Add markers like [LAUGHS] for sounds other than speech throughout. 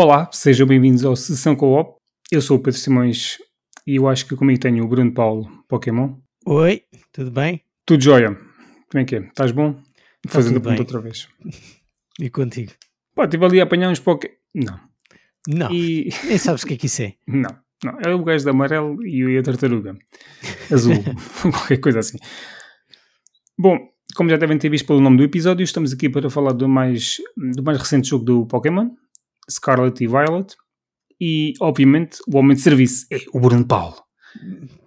Olá, sejam bem-vindos ao Sessão Co-op. Eu sou o Pedro Simões e eu acho que comigo tenho o Bruno Paulo Pokémon. Oi, tudo bem? Tudo jóia. Como é que é? Estás bom? Tá Fazendo a outra vez. [LAUGHS] E contigo? Pá, estive ali a apanhar uns Poké... Não. Não, E... [LAUGHS] nem sabes o que é que isso é. Não, não. É o gajo de amarelo e a tartaruga. Azul. [LAUGHS] Qualquer coisa assim. Bom, como já devem ter visto pelo nome do episódio, estamos aqui para falar do mais, do mais recente jogo do Pokémon, Scarlet e Violet. E, obviamente, o homem de serviço é o Bruno Paulo.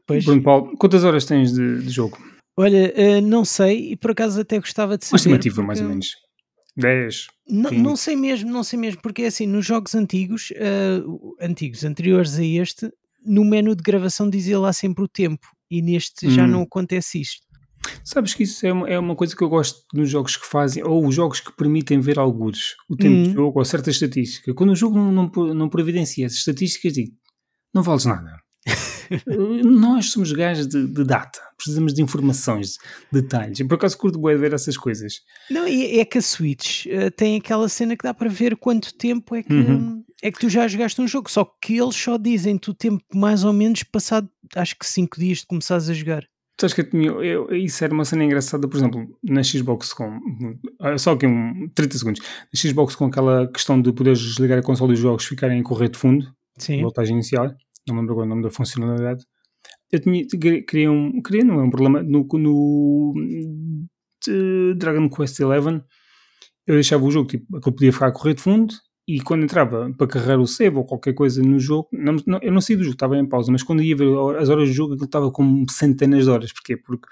Pois, Bruno Paulo, quantas horas tens de, de jogo? olha, eh, não sei e por acaso até gostava de Uma saber. estimativa, mais ou porque- menos. 10. Não, não sei mesmo, não sei mesmo, porque é assim, nos jogos antigos, eh, antigos, anteriores a este, no menu de gravação dizia lá sempre o tempo e neste já Hum. não acontece isto. Sabes que isso é uma, é uma coisa que eu gosto nos jogos que fazem, ou os jogos que permitem ver algures, o tempo de Hum. jogo ou certas estatísticas. Quando o jogo não, não, não providencia essas estatísticas, digo, não vales nada. [LAUGHS] Nós somos gajos de, de data, precisamos de informações, de detalhes. E por acaso curto bem ver essas coisas. Não, e é que a Switch eh, tem aquela cena que dá para ver quanto tempo é que, Uhum. é que tu já jogaste um jogo, só que eles só dizem-te o tempo mais ou menos passado, acho que 5 dias de começares a jogar. Sabes que eu tinha, eu- isso era uma cena engraçada, por exemplo, na Xbox com. ah, Só aqui um 30 segundos. Na Xbox com aquela questão de poderes desligar a console e os jogos ficarem em correr de fundo. Sim. voltagem inicial, não me lembro agora o nome da funcionalidade. Eu tinha, queria um, queria, não é um problema, no, no Dragon Quest XI, eu deixava o jogo, tipo, aquilo podia ficar a correr de fundo, e quando entrava para carregar o save ou qualquer coisa no jogo, não, não- eu não saí do jogo, estava em pausa, mas quando ia ver as horas do jogo, aquilo estava com centenas de horas. Porquê? Porque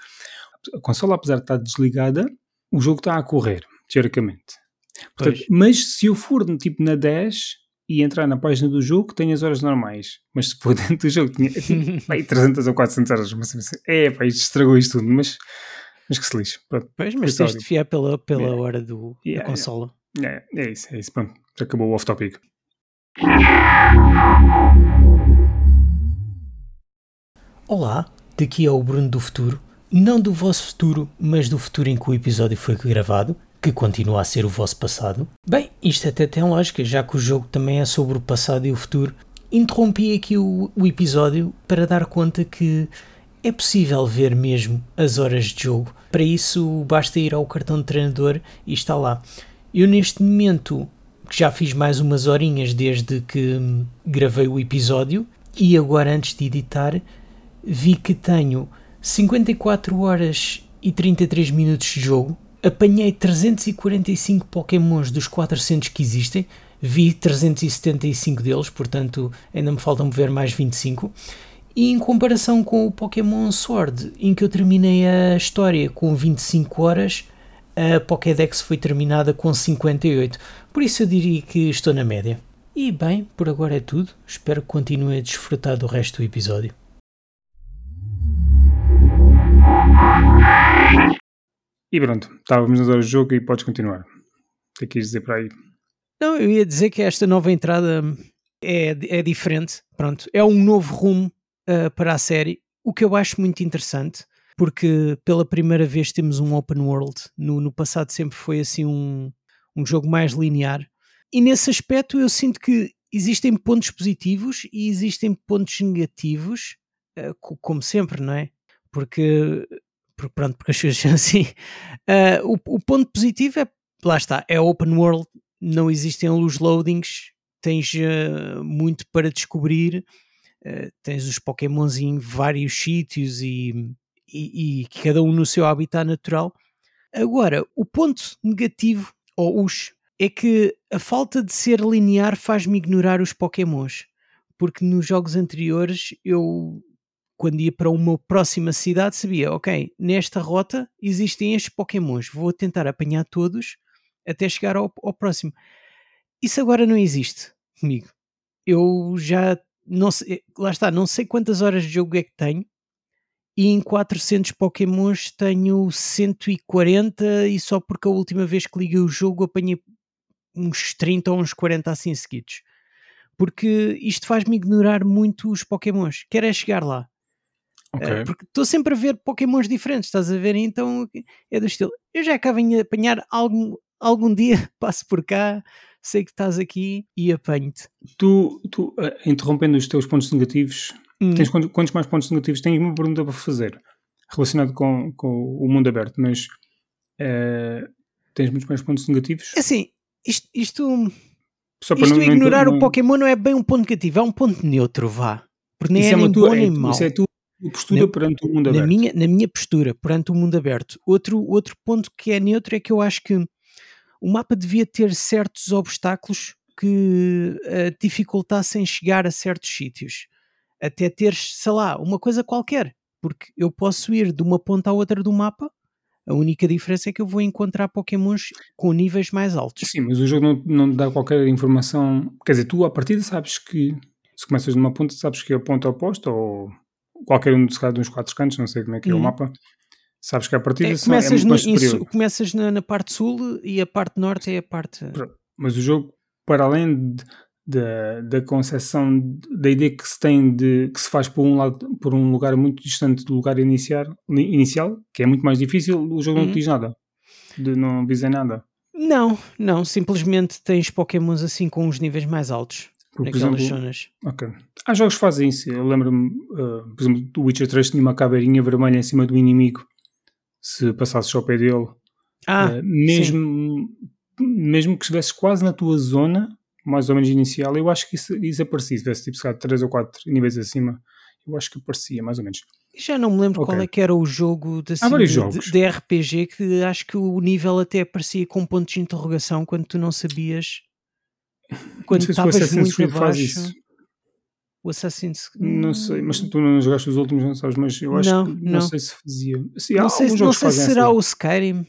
a consola, apesar de estar desligada, o jogo está a correr, teoricamente. Portanto, mas se eu for tipo na 10 e entrar na página do jogo, tenho as horas normais. Mas se for [LAUGHS] dentro do jogo, tinha, [LAUGHS] aí 300 ou 400 horas. Mas assim, é, pá, isto estragou isto tudo. Mas, mas que se lixe. Pronto. Pois, mas tens de fiar pela, pela Yeah. hora do, Yeah, da consola. É, é isso, é isso. Pronto, acabou o off-topic. Olá, daqui é o Bruno do futuro. Não do vosso futuro, mas do futuro em que o episódio foi gravado, que continua a ser o vosso passado. Bem, isto até tem lógica, já que o jogo também é sobre o passado e o futuro. Interrompi aqui o, o episódio para dar conta que é possível ver mesmo as horas de jogo. Para isso, basta ir ao cartão de treinador e está lá. Eu, neste momento, que já fiz mais umas horinhas desde que gravei o episódio, e agora, antes de editar, vi que tenho 54 horas e 33 minutos de jogo. Apanhei 345 Pokémons dos 400 que existem. Vi 375 deles, portanto ainda me faltam ver mais 25. E em comparação com o Pokémon Sword, em que eu terminei a história com 25 horas, a Pokédex foi terminada com 58. Por isso eu diria que estou na média. E bem, por agora é tudo. Espero que continue a desfrutar do resto do episódio. E pronto, estávamos nas horas de jogo e podes continuar. O que é que quis dizer para aí? Não, eu ia dizer que esta nova entrada é, é diferente. Pronto, é um novo rumo ah, para a série, o que eu acho muito interessante, porque pela primeira vez temos um open world. No, no passado sempre foi assim um, um jogo mais linear. E nesse aspecto eu sinto que existem pontos positivos e existem pontos negativos, co- como sempre, não é? Porque, porque pronto, porque as coisas são assim. Ah, [LAUGHS] o, o ponto positivo é, lá está, é open world, não existem luz loadings, tens eh, muito para descobrir, eh, tens os Pokémons em vários sítios e, e, e cada um no seu habitat natural. Agora, o ponto negativo, ou os, é que a falta de ser linear faz-me ignorar os Pokémons. Porque nos jogos anteriores eu, quando ia para uma próxima cidade, sabia, ok, nesta rota existem estes Pokémons, vou tentar apanhar todos até chegar ao, ao próximo. Isso agora não existe comigo. Eu já não sei, lá está, não sei quantas horas de jogo é que tenho e em 400 Pokémons tenho 140 e só porque a última vez que liguei o jogo apanhei uns 30 ou uns 40 assim seguidos. Porque isto faz-me ignorar muito os Pokémons. Quero é chegar lá. Ok. Uh, porque estou sempre a ver Pokémons diferentes, estás a ver? Então é do estilo. Eu já acabo em apanhar algum, algum dia, [LAUGHS] passo por cá, sei que estás aqui e apanho-te. Tu, tu uh, interrompendo os teus pontos negativos, Hum. tens quantos, quantos mais pontos negativos? Tenho uma pergunta para fazer relacionado com, com o mundo aberto, mas uh, tens muitos mais pontos negativos? Assim, isto, isto, Só para isto não- não- ignorar não- o Pokémon não é bem um ponto negativo, é um ponto neutro, vá. Porque nem Isso é, é nem tua- bom é- nem mau. Isso é a tua postura Na- perante o mundo na aberto. minha, na minha postura perante o mundo aberto. Outro, outro ponto que é neutro é que eu acho que o mapa devia ter certos obstáculos que eh, dificultassem chegar a certos sítios. Até teres, sei lá, uma coisa qualquer. Porque eu posso ir de uma ponta à outra do mapa, a única diferença é que eu vou encontrar Pokémons com níveis mais altos. Sim, mas o jogo não, não dá qualquer informação. Quer dizer, tu à partida sabes que se começas numa ponta, sabes que é a ponta oposta ou qualquer um se calhar, de uns quatro cantos, não sei como é que é o Uhum. mapa. Sabes que a partida É, é começas muito no- su- começas na, na parte sul e a parte norte é a parte. Mas o jogo, para além de- da, da concepção, da ideia que se tem de que se faz por um, lado, por um lugar muito distante do lugar iniciar, inicial, que é muito mais difícil, o jogo não Uhum. te diz nada. De, não avisa nada. Não, não, simplesmente tens Pokémons assim com os níveis mais altos Porque, por exemplo, zonas. Ok. Há jogos que fazem isso. Eu lembro-me, uh, por exemplo, do Witcher 3 tinha uma caveirinha vermelha em cima do inimigo. Se passasses ao pé dele, Ah, Uh, mesmo, mesmo que estivesses quase na tua zona, mais ou menos inicial, eu acho que isso, isso aparecia. Se tivesse tipo, se calhar, 3 ou 4 níveis acima, eu acho que aparecia, mais ou menos. já não me lembro Ok. qual é que era o jogo de, assim, de, de- RPG que acho que o nível até aparecia com pontos de interrogação quando tu não sabias. [LAUGHS] Quando não sei se o estavas Assassin's muito Creed abaixo. O Assassin's Não sei, mas tu não jogaste os últimos, não sabes, mas eu acho Não, que não, não. sei se fazia. Não sei, se- não sei se será assim. o Skyrim.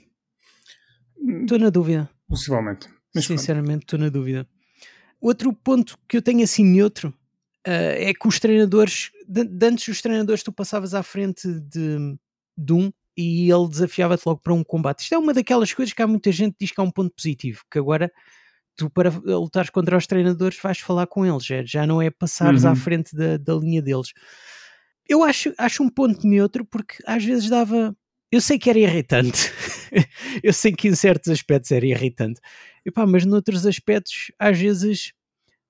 Hum, Estou na dúvida. Possivelmente. Mas. Sinceramente, estou na dúvida. Outro ponto que eu tenho assim neutro ah, é que os treinadores, de, de antes os treinadores, tu passavas à frente de, de um e ele desafiava-te logo para um combate. Isto é uma daquelas coisas que há muita gente que diz que é um ponto positivo, que agora tu para lutares contra os treinadores vais falar com eles, já, já não é passares à Uhum. frente da, da linha deles. Eu acho, acho um ponto neutro porque às vezes dava. Eu sei que era irritante, [LAUGHS] eu sei que em certos aspectos era irritante, Epá, mas noutros aspectos, às vezes,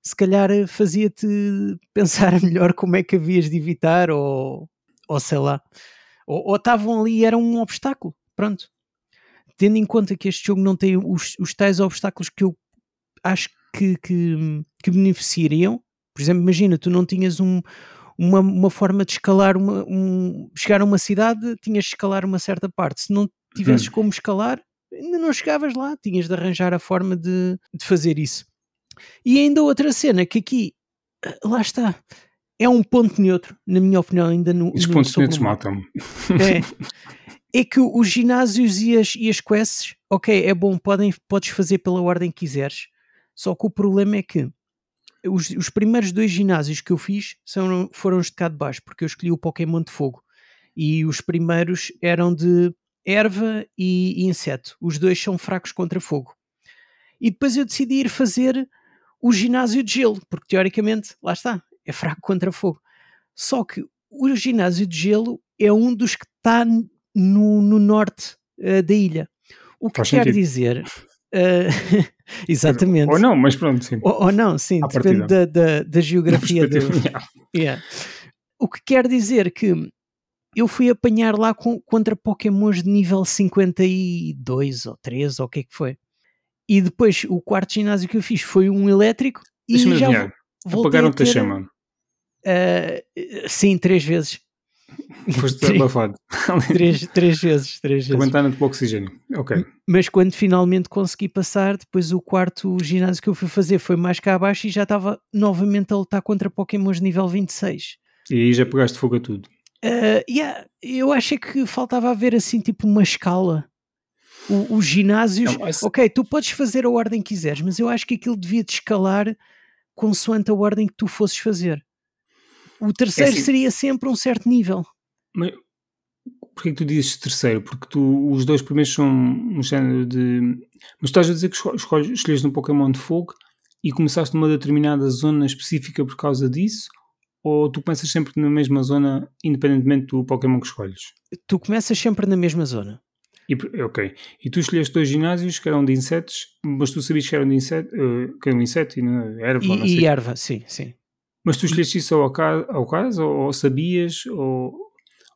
se calhar eh, fazia-te [LAUGHS] pensar melhor como é que havias de evitar, ou, ou sei lá, ou estavam ali e era um obstáculo. Pronto. Tendo em conta que este jogo não tem os, os tais obstáculos que eu acho que, que, que beneficiariam, por exemplo, imagina, tu não tinhas um, uma, uma forma de escalar, uma, um, chegar a uma cidade, tinhas de escalar uma certa parte. Se não tivesses Hum. como escalar, ainda não chegavas lá, tinhas de arranjar a forma de, de fazer isso. E ainda outra cena que aqui, eh, lá está, é um ponto neutro, na minha opinião, ainda no. Os no- pontos mapa. matam-me. É, [LAUGHS] é que os ginásios e as, e as quests, ok, é bom, podem, podes fazer pela ordem que quiseres, só que o problema é que os, os primeiros dois ginásios que eu fiz são, foram os de cá de baixo, porque eu escolhi o Pokémon de fogo. E os primeiros eram de erva e, e inseto. Os dois são fracos contra fogo. E depois eu decidi ir fazer o ginásio de gelo, porque teoricamente, lá está, é fraco contra fogo. Só que o ginásio de gelo é um dos que está no, no norte eh, da ilha. O que Faz quer sentido. dizer. [LAUGHS] eh, [LAUGHS] exatamente. Ou não, mas pronto, sim. Ou, ou não, sim, À depende da, da, da geografia do. [LAUGHS] Yeah. O que quer dizer que eu fui apanhar lá com- contra Pokémons de nível 52 ou 3 ou o que é que foi. E depois o quarto ginásio que eu fiz foi um elétrico e já a Apagaram-te a ter, chama. eh, sim, três vezes. Foste abafado. [LAUGHS] três, três vezes, três vezes. Aguentando para o oxigênio. Ok. Mas quando finalmente consegui passar, depois o quarto ginásio que eu fui fazer foi mais cá abaixo e já estava novamente a lutar contra Pokémons de nível 26. E aí já pegaste fogo a tudo. Uh, yeah, eu achei que faltava haver assim tipo uma escala. O- os ginásios, Não, mas- ok, tu podes fazer a ordem que quiseres, mas eu acho que aquilo devia te escalar consoante a ordem que tu fosses fazer. O terceiro assim- seria sempre um certo nível. Mas porquê que tu dizes terceiro? Porque tu, os dois primeiros são um género de. Mas estás a dizer que esco- escolhes- um Pokémon de fogo e começaste numa determinada zona específica por causa disso? Ou tu começas sempre na mesma zona, independentemente do Pokémon que escolhes? Tu começas sempre na mesma zona. E, ok. E tu escolheste dois ginásios que eram de insetos, mas tu sabias que eram de inseto, uh, que eram inseto e erva. E, e erva, sim, sim. Mas tu escolheste isso ao caso, ao caso ou, sabias, ou,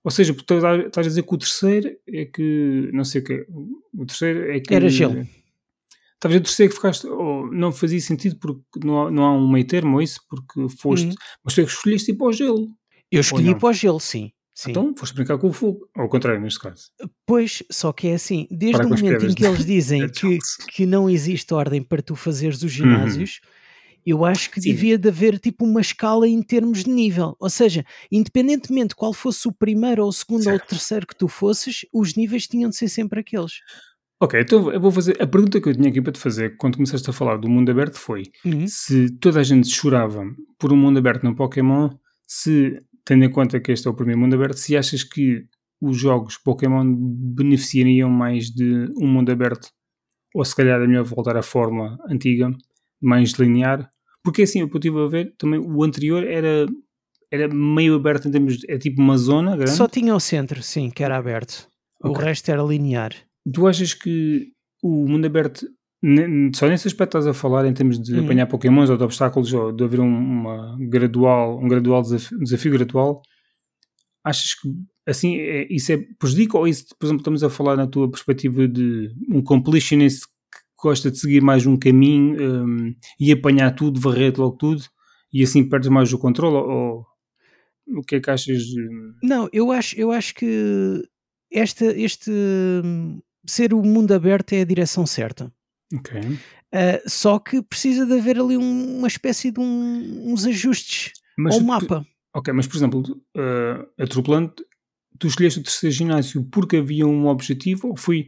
ou seja, porque estás a dizer que o terceiro é que, não sei o que, o terceiro é que... Era gelo. Talvez o terceiro que ficaste, ou não fazia sentido porque não há, não há um meio termo ou isso, porque foste, uhum. mas tu é que escolheste ir para o gelo. Eu escolhi para o gelo, sim. Sim. Então foste brincar com o fogo, ao contrário, neste caso. Pois, só que é assim, desde o momento em que eles [LAUGHS] dizem é que, que não existe ordem para tu fazeres os ginásios, uhum. Eu acho que Sim. devia de haver tipo uma escala em termos de nível. Ou seja, independentemente qual fosse o primeiro ou o segundo certo. ou o terceiro que tu fosses, os níveis tinham de ser sempre aqueles. Ok, então eu vou fazer. A pergunta que eu tinha aqui para te fazer quando começaste a falar do mundo aberto foi uhum. se toda a gente chorava por um mundo aberto no Pokémon, se tendo em conta que este é o primeiro mundo aberto, se achas que os jogos Pokémon beneficiariam mais de um mundo aberto, ou se calhar é melhor voltar à fórmula antiga, mais linear, porque assim, o que eu estive a ver, também o anterior era, era meio aberto em termos de, é tipo uma zona grande. Só tinha o centro, sim, que era aberto. Okay. O resto era linear. Tu achas que o mundo aberto só nesse aspecto estás a falar em termos de uhum. apanhar pokémons ou de obstáculos ou de haver uma gradual, um gradual desafio, desafio gradual, achas que assim é, isso é prejudica ou isso, por exemplo, estamos a falar na tua perspectiva de um completionist gosta de seguir mais um caminho um, e apanhar tudo, varrer logo tudo e assim perdes mais o controle ou, o que é que achas? De... Não, eu acho, eu acho que esta, este hum, ser o mundo aberto é a direção certa. Ok. Uh, só que precisa de haver ali um, uma espécie de um, uns ajustes mas ao mapa. Tu, ok, mas por exemplo, uh, atropelando, tu escolheste o terceiro ginásio porque havia um objetivo ou foi,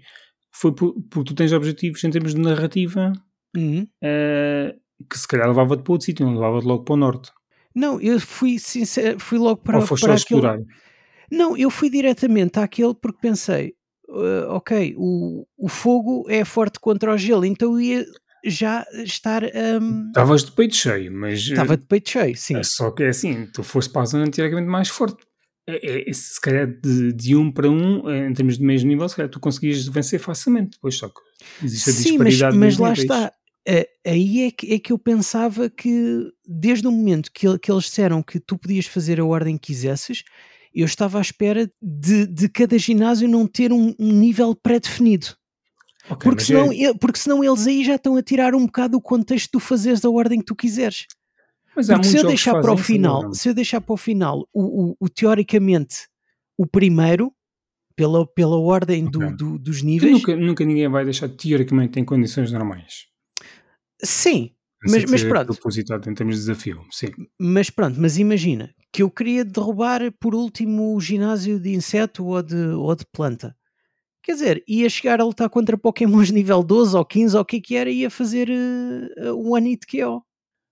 foi por, porque tu tens objetivos em termos de narrativa uhum. uh, que se calhar levava-te para outro sítio, não levava-te logo para o norte? Não, eu fui sincero, fui logo para, ou foste para aquele... explorar? Não, eu fui diretamente àquele porque pensei, uh, ok, o, o fogo é forte contra o gelo, então ia já estar. Um... Estavas de peito cheio, mas. Estava de peito cheio, sim. É só que é assim, tu foste para a zona teoricamente mais forte. É, é, se calhar de, de um para um, em termos de mesmo nível, se calhar tu conseguias vencer facilmente. Depois só que existe a sim, disparidade. Mas, mas lá está. aí é que, é que eu pensava que desde o momento que, que eles disseram que tu podias fazer a ordem que quisesses, eu estava à espera de, de cada ginásio não ter um, um nível pré-definido. Okay, porque, senão, é... porque senão eles aí já estão a tirar um bocado o contexto de fazeres da ordem que tu quiseres. Mas porque se eu deixar para o final, se eu deixar para o final o, o, o teoricamente o primeiro, pela, pela ordem okay. do, do, dos níveis. Nunca, nunca, ninguém vai deixar teoricamente em condições normais. Sim, mas, mas pronto. propositado em termos de desafio, sim. Mas pronto, mas imagina que eu queria derrubar por último o ginásio de inseto ou de, ou de planta. Quer dizer, ia chegar a lutar contra Pokémons [LAUGHS] nível 12 ou 15 ou o que é que era e ia fazer uh, Hit KO.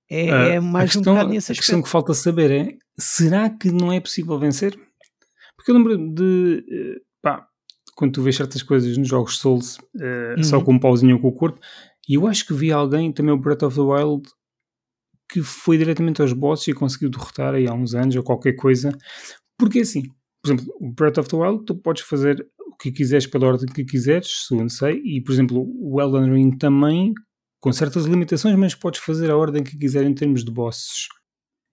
É, uh, é mais questão, um bocado nesse aspecto. A questão que falta saber é, será que não é possível vencer? Porque eu lembro de, uh, pá, quando tu vês certas coisas nos jogos Souls, uh, uhum. só com um pauzinho com o corpo, e eu acho que vi alguém, também o Breath of the Wild, que foi diretamente aos bosses e conseguiu derrotar aí há uns anos ou qualquer coisa. Porque assim, por exemplo, o Breath of the Wild, tu podes fazer o que quiseres pela ordem que quiseres, segundo sei, e por exemplo, o Elden Ring também, com certas limitações, mas podes fazer a ordem que quiser em termos de bosses.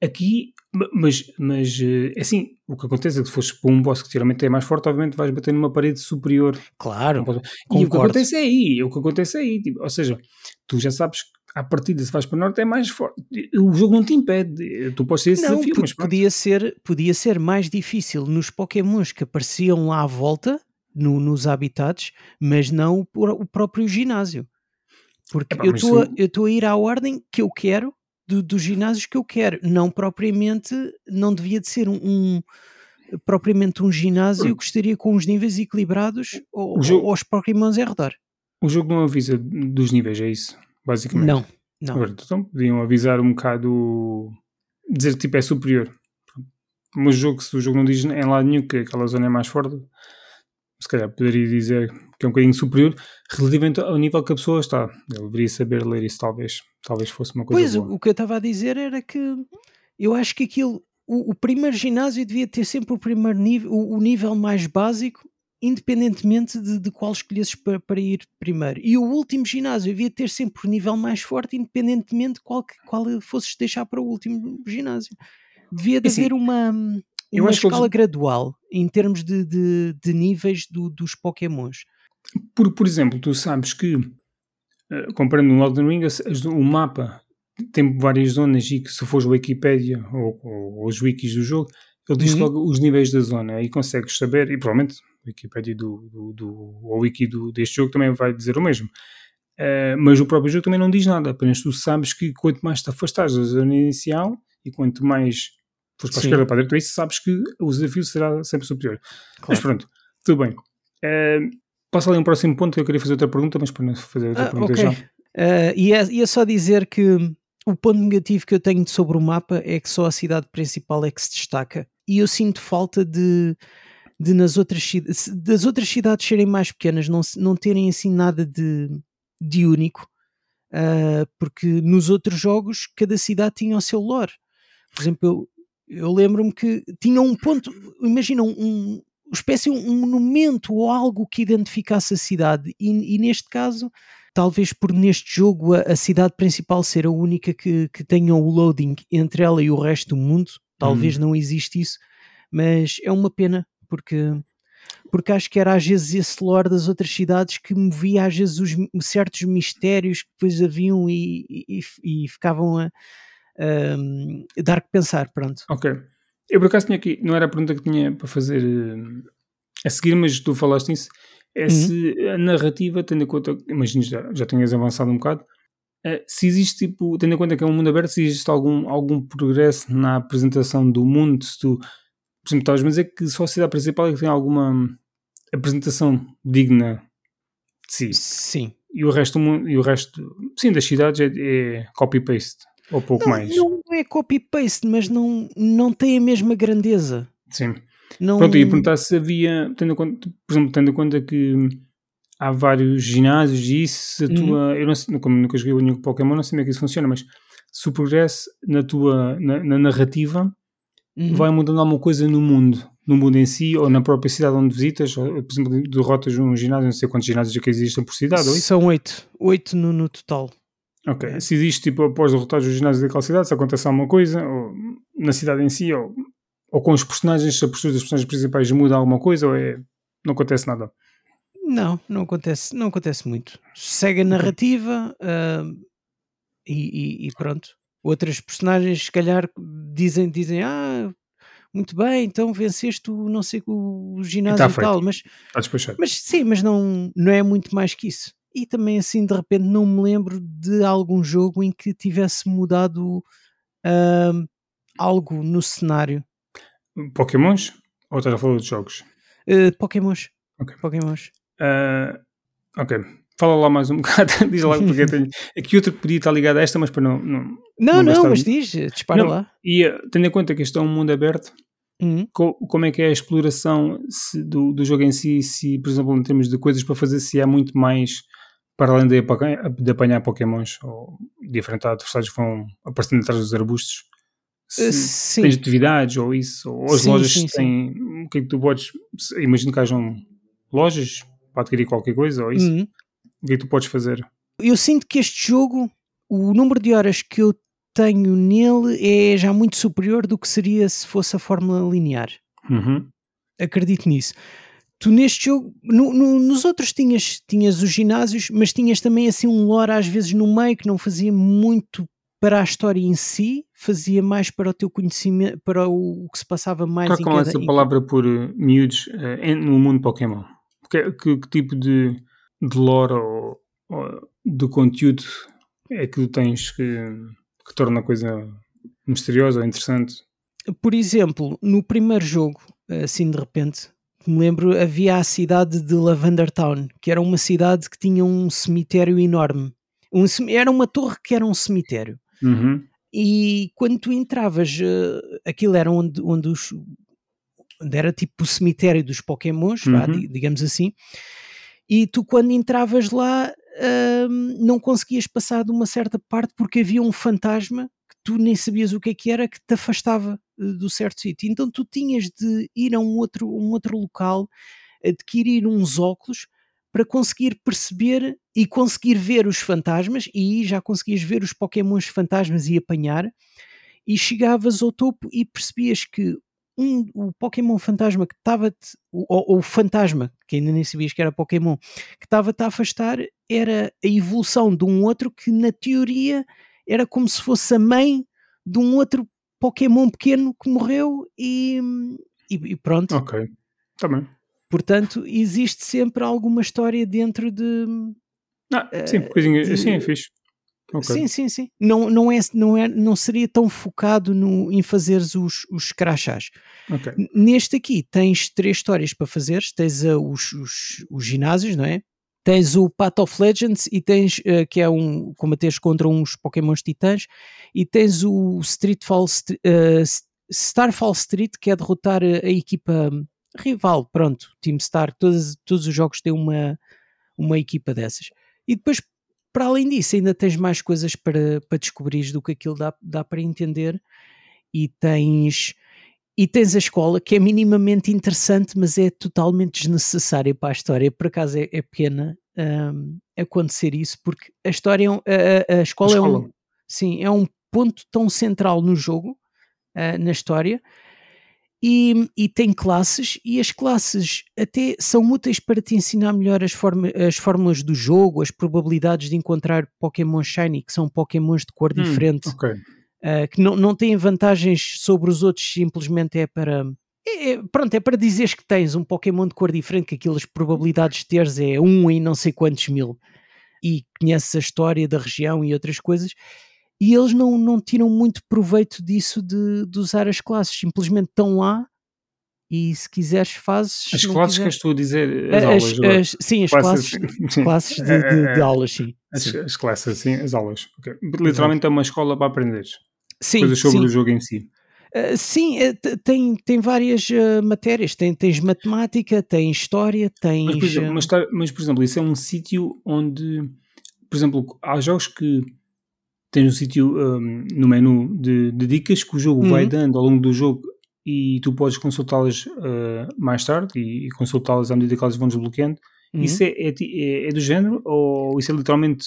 Aqui, mas, mas é assim, o que acontece é que se fores para um boss que geralmente é mais forte, obviamente vais bater numa parede superior. Claro. E o que acontece é aí, o que acontece é aí, tipo, ou seja, tu já sabes que à partida se vais para o norte é mais forte. O jogo não te impede, tu podes ter esse não, desafio, mas podia ser, podia ser mais difícil nos pokémons que apareciam lá à volta, no, nos habitats, mas não o, o próprio ginásio. Porque eu estou a ir à ordem que eu quero do, dos ginásios que eu quero. Não propriamente, não devia de ser um, um propriamente um ginásio que estaria com os níveis equilibrados ou, jogo, aos Pokémons ao redor. O jogo não avisa dos níveis, é isso? Basicamente. Não, não. Agora, então podiam avisar um bocado, dizer que tipo é superior. Mas o jogo, se o jogo não diz em lado nenhum que aquela zona é mais forte, se calhar poderia dizer que é um bocadinho superior relativamente ao nível que a pessoa está. Ele deveria saber ler isso, talvez, talvez fosse uma coisa pois, boa. o que eu estava a dizer era que eu acho que aquilo, o, o primeiro ginásio devia ter sempre o primeiro nível, o, o nível mais básico independentemente de, de qual escolhesses para, para, ir primeiro. E o último ginásio havia de ter sempre o nível mais forte, independentemente de qual, qual fosses deixar para o último ginásio. Devia de assim, haver uma, uma escala eles... gradual em termos de, de, de níveis do, dos Pokémons. Por, por exemplo, tu sabes que, uh, comparando no Elden Ring, o mapa tem várias zonas e que se fores a Wikipedia ou, ou, ou os wikis do jogo, ele diz uhum. logo os níveis da zona e consegues saber, e provavelmente o Wikipedia do, do, do, o wiki do, deste jogo também vai dizer o mesmo. Uh, mas o próprio jogo também não diz nada, apenas tu sabes que quanto mais te afastares da zona inicial e quanto mais fores para a esquerda para a direita, isso sabes que o desafio será sempre superior. Claro. Mas pronto, tudo bem. Uh, passa ali um próximo ponto, eu queria fazer outra pergunta, mas para não fazer outra ah, pergunta okay. já. Uh, e é, é só dizer que o ponto negativo que eu tenho sobre o mapa é que só a cidade principal é que se destaca. E eu sinto falta de, de nas outras, das outras cidades serem mais pequenas, não, não terem assim nada de, de único. Uh, porque nos outros jogos cada cidade tinha o seu lore. Por exemplo, eu, eu lembro-me que tinha um ponto, imagina um, espécie um monumento ou algo que identificasse a cidade e, e neste caso talvez por neste jogo a, a, cidade principal ser a única que, que tenha o loading entre ela e o resto do mundo, talvez hum. não existe isso, mas é uma pena porque porque acho que era às vezes esse lore das outras cidades que movia às vezes os certos mistérios que depois haviam e, e, e ficavam a, a, dar que pensar, pronto. Ok. Eu por acaso tinha aqui, não era a pergunta que tinha para fazer uh, a seguir, mas tu falaste nisso, é uhum. se a narrativa, tendo em conta, imagino já, já tenhas avançado um bocado, uh, se existe tipo, tendo em conta que é um mundo aberto, se existe algum, algum progresso na apresentação do mundo, se tu, por exemplo, estavas a dizer que só a cidade principal é que tem alguma apresentação digna de si. Sim. E o resto, e o resto sim, das cidades é, é copy-paste, ou pouco não, mais. Não é copy-paste, mas não, não tem a mesma grandeza. Sim. Não... Pronto, ia perguntar se havia, tendo conta, por exemplo, tendo em conta que há vários ginásios e isso, se a tua, uhum. eu não sei, como nunca joguei nenhum Pokémon, não sei como é que isso funciona, mas se o progresso na tua, na, na narrativa uhum. vai mudando alguma coisa no mundo, no mundo em si, ou na própria cidade onde visitas, ou, por exemplo, derrotas um ginásio, não sei quantos ginásios é que existem por cidade, ou isso? São oito, oito no, no total. Ok, se existe, tipo, após os ginásios daquela cidade, se acontece alguma coisa, ou na cidade em si, ou ou com os personagens, se a postura dos personagens principais muda alguma coisa ou é, não acontece nada? Não, não acontece, não acontece muito. Segue a narrativa uh, e, e, e, pronto. Outras personagens, se calhar, dizem, dizem ah, muito bem, então venceste o não sei o ginásio e, tá e tal, mas, mas sim, mas não, não é muito mais que isso. E também assim de repente não me lembro de algum jogo em que tivesse mudado uh, algo no cenário Pokémons? Ou estás a falar de jogos? Uh, Pokémons. Ok. Pokémons. Uh, ok. Fala lá mais um [LAUGHS] bocado. diz lá porque tenho. [LAUGHS] Aqui outro que podia estar ligado a esta, mas para não. Não, não, não, não mas diz, dispara não, lá. E uh, tendo em conta que este é um mundo aberto, uhum. co como é que é a exploração do, do jogo em si? Se, por exemplo, em termos de coisas para fazer, se há muito mais para além de, de apanhar Pokémons ou de enfrentar adversários que vão aparecendo atrás dos arbustos? se sim. tens atividades ou isso, ou as sim, lojas sim, têm. O que é que tu podes. Imagino que hajam lojas para adquirir qualquer coisa ou isso. Uhum. O que é que tu podes fazer? Eu sinto que este jogo, o número de horas que eu tenho nele é já muito superior do que seria se fosse a fórmula linear. Uhum. Acredito nisso. Tu neste jogo, no, no, nos outros tinhas, tinhas os ginásios, mas tinhas também assim um lore às vezes no meio que não fazia muito para a história em si, fazia mais para o teu conhecimento, para o, o que se passava mais Qual em cada... essa palavra por uh, miúdos uh, no mundo Pokémon? Que, que, que tipo de, de lore ou, ou, de conteúdo é que tu tens que, que torna a coisa misteriosa ou interessante? Por exemplo, no primeiro jogo, assim de repente, me lembro, havia a cidade de Lavender Town, que era uma cidade que tinha um cemitério enorme. Um, era uma torre que era um cemitério. Uhum. E quando tu entravas, uh, aquilo era onde, onde, os, onde era tipo o cemitério dos Pokémons, uhum. vá, digamos assim, e tu quando entravas lá uh, não conseguias passar de uma certa parte porque havia um fantasma que tu nem sabias o que é que era que te afastava uh, do certo sítio. Então tu tinhas de ir a um outro, um outro local adquirir uns óculos para conseguir perceber e conseguir ver os fantasmas, e já conseguias ver os Pokémons fantasmas e apanhar, e chegavas ao topo e percebias que um, o Pokémon fantasma que estava ou, o fantasma, que ainda nem sabias que era Pokémon, que estava-te a afastar, era a evolução de um outro que, na teoria, era como se fosse a mãe de um outro Pokémon pequeno que morreu e, e, e pronto. Ok, também. Portanto, existe sempre alguma história dentro de. Ah, sim, uh, coisinha, de, assim é fixe. Okay. Sim, sim, sim. Não, não, é, não, é, não seria tão focado no, em fazeres os, os crachás. Okay. Neste aqui tens três histórias para fazeres. Tens uh, os, os, os, ginásios, não é? Tens o Path of Legends e tens, uh, que é um combateres contra uns Pokémons titãs, e tens o Streetfall, uh, Starfall Street, que é derrotar a, a equipa rival, pronto, Team Star, todos, todos os jogos têm uma, uma equipa dessas. E depois para além disso, ainda tens mais coisas para, para descobrir do que aquilo dá, dá para entender e tens e tens a escola que é minimamente interessante, mas é totalmente desnecessária para a história. Por acaso é, é pena um, acontecer isso, porque a história, é a, a, escola, a escola, é um sim, é um ponto tão central no jogo, uh, na história, e, e, tem classes, e as classes até são úteis para te ensinar melhor as, forma, as fórmulas do jogo, as probabilidades de encontrar Pokémon Shiny, que são Pokémons de cor hum, diferente, okay. Uh, que não, não têm vantagens sobre os outros, simplesmente é para. É, é, pronto, é para dizeres que tens um Pokémon de cor diferente, que aquelas probabilidades de teres é um em não sei quantos mil, e conheces a história da região e outras coisas e eles não, não tiram muito proveito disso de, de usar as classes, simplesmente estão lá e se quiseres fazes. As classes quiser... que estou a dizer, as, aulas. As, sim, as classes, classes, classes de, de, de, [LAUGHS] aulas, sim. As, sim. as classes, sim, as aulas. Okay. Literalmente Exato. é uma escola para aprender sim, coisas sobre sim. o jogo em si. Uh, sim, uh, tem, tem várias uh, matérias. Tem, tens matemática, tem história, tens. Mas por, exemplo, mas, tá, mas, por exemplo, isso é um sítio onde, por exemplo, há jogos que tens um sítio um, no menu de, de, dicas que o jogo uhum. vai dando ao longo do jogo e tu podes consultá-las uh, mais tarde e, e consultá-las à medida que elas vão desbloqueando. Uhum. Isso é, é, é, é, do género ou isso é literalmente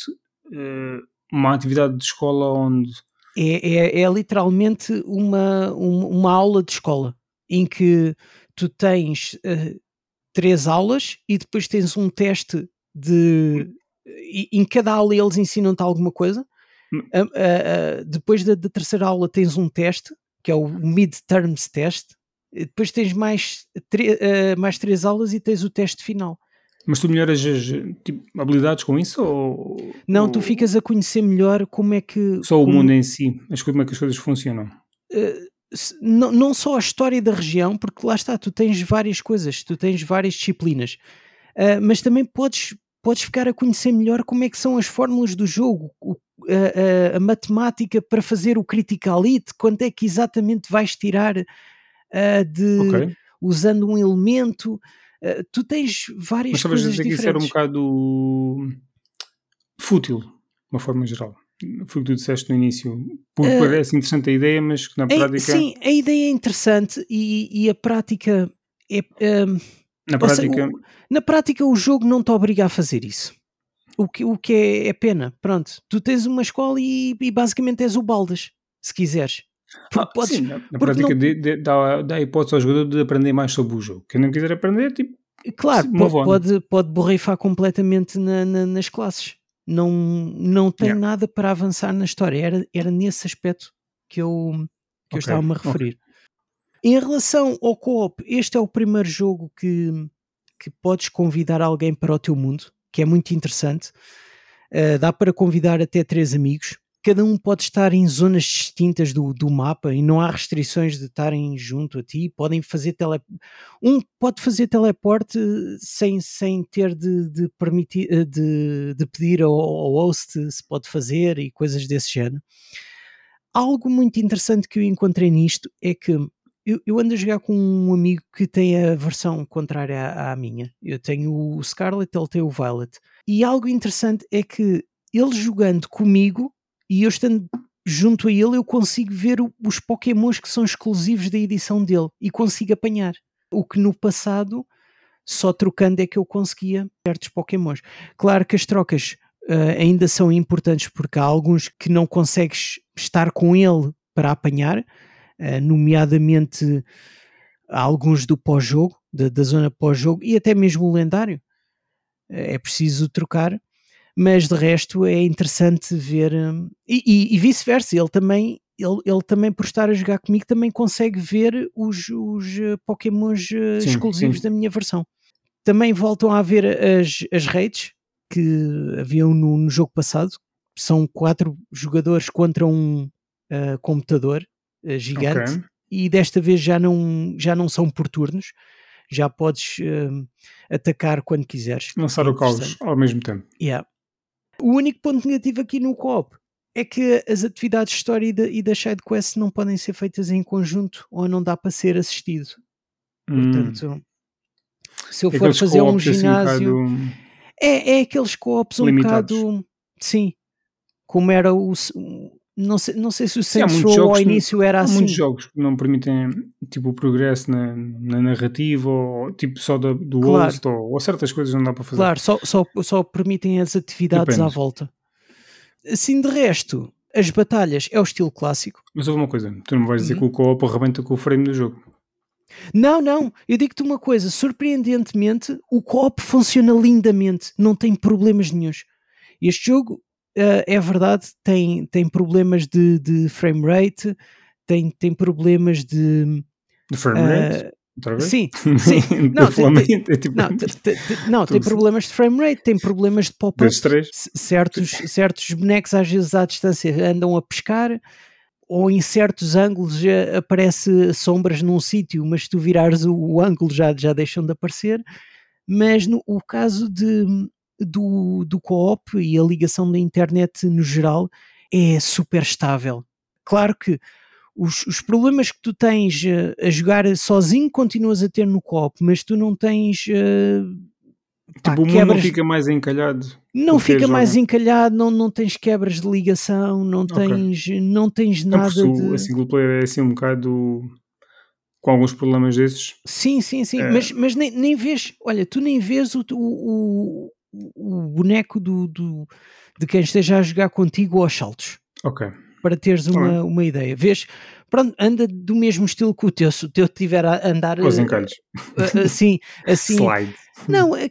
uma atividade de escola onde. É, é, é literalmente uma, uma, uma, aula de escola em que tu tens uh, três aulas e depois tens um teste de. E, em cada aula eles ensinam-te alguma coisa Uh, uh, depois da, da, terceira aula tens um teste, que é o Midterms Test, depois tens mais, uh, mais três aulas e tens o teste final. Mas tu melhoras as tipo, habilidades com isso? Ou, não, ou... tu ficas a conhecer melhor como é que. Só o mundo em si, as, como é que as coisas funcionam. não, não só a história da região, porque lá está, tu tens várias coisas, tu tens várias disciplinas, mas também podes, podes ficar a conhecer melhor como é que são as fórmulas do jogo, o, a, a, a, matemática para fazer o critical hit, quanto é que exatamente vais tirar uh, de okay. usando um elemento. Uh, tu tens várias Mas coisas dizer diferentes. que isso era um bocado fútil, de uma forma geral. Foi o que tu disseste no início. Porque uh, parece interessante a ideia, mas que na prática. Sim, a ideia é interessante e, e a prática é. na prática. Seja, o, na prática, o jogo não te obriga a fazer isso o que, o que é, é pena. Pronto, tu tens uma escola e, e basicamente és o Baldas, se quiseres. Ah, podes, sim, na, na prática não... de, de, dá, dá a hipótese ao jogador de aprender mais sobre o jogo. Quem não quiser aprender, tipo. Claro, pode, pode, pode borrifar completamente na, na, nas classes. Não, não tem yeah. nada para avançar na história. Era, era nesse aspecto que eu, que okay. eu estava-me a referir. Okay. Em relação ao co-op, este é o primeiro jogo que, que podes convidar alguém para o teu mundo que é muito interessante. Uh, dá para convidar até três amigos. Cada um pode estar em zonas distintas do, do mapa e não há restrições de estarem junto a ti. Podem fazer tele... Um pode fazer teleporte sem, sem ter de, de, permitir, eh, de, de pedir ao, ao host se pode fazer e coisas desse género. Algo muito interessante que eu encontrei nisto é que eu, eu, ando a jogar com um amigo que tem a versão contrária à, à, minha. Eu tenho o Scarlet, ele tem o Violet. E algo interessante é que ele jogando comigo e eu estando junto a ele, eu consigo ver os Pokémons que são exclusivos da edição dele e consigo apanhar. O que no passado só trocando é que eu conseguia certos Pokémons. Claro que as trocas uh, ainda são importantes porque há alguns que não consegues estar com ele para apanhar, uh, nomeadamente alguns do pós-jogo, da, da, zona pós-jogo e até mesmo o lendário. Uh, é preciso trocar, mas de resto é interessante ver um, e, e, e vice-versa. Ele também ele, ele também, por estar a jogar comigo, também consegue ver os, os uh, Pokémons uh, sim, exclusivos sim. da minha versão. Também voltam a haver as, as raids que haviam no, no jogo passado. São quatro jogadores contra um uh, computador gigante. Okay. E desta vez já não, já não são por turnos. Já podes atacar quando quiseres. Lançar o caos ao mesmo tempo. Yeah. O único ponto negativo aqui no co-op é que as atividades de história e da, e da side quest não podem ser feitas em conjunto ou não dá para ser assistido. Hum. Portanto, se eu é for fazer um ginásio. Um bocado... é, é aqueles co-ops um bocado. Sim. Como era o. Não sei, não sei se o Saints Row ao início era há assim. muitos jogos que não permitem tipo, o progresso na, na narrativa ou tipo só do, do claro. host ou, ou, certas coisas não dá para fazer. Claro, só, só, só permitem as atividades Depende. à volta. Assim, de resto, as batalhas é o estilo clássico. Mas houve uma coisa, tu não vais dizer uhum. que o co-op arrebenta com o frame do jogo. Não, não, eu digo-te uma coisa, surpreendentemente, o co-op funciona lindamente, não tem problemas nenhums. Este jogo, uh, é verdade, tem, tem problemas de, de frame rate, tem, tem problemas de. De frame rate? Uh, Sim, [LAUGHS] sim. não, tem, tem, é tipo não, não [LAUGHS] tem problemas de frame rate, tem problemas de pop-up. Certos, certos bonecos, às vezes à distância, andam a pescar, ou em certos ângulos aparece sombras num sítio, mas se tu virares o, o, ângulo já, já deixam de aparecer. Mas no o caso de, do, do co-op e a ligação da internet no geral é super estável. Claro que os, os, problemas que tu tens uh, a jogar sozinho continuas a ter no copo, mas tu não tens. Uh, pá, tipo, o mundo não fica mais encalhado. Não fica mais encalhado, não, não tens quebras de ligação, não tens, okay. não tens nada não, de. A single player é assim um bocado com alguns problemas desses. Sim, sim, sim, é... mas, mas nem, nem vês, olha, tu nem vês o, o, o, boneco do, do, de quem esteja a jogar contigo aos saltos. Ok para teres uma, uma ideia. Vês, pronto, anda do mesmo estilo que o teu, se o teu tiver a andar os encalhos. assim, [LAUGHS] assim. Slide. Não, é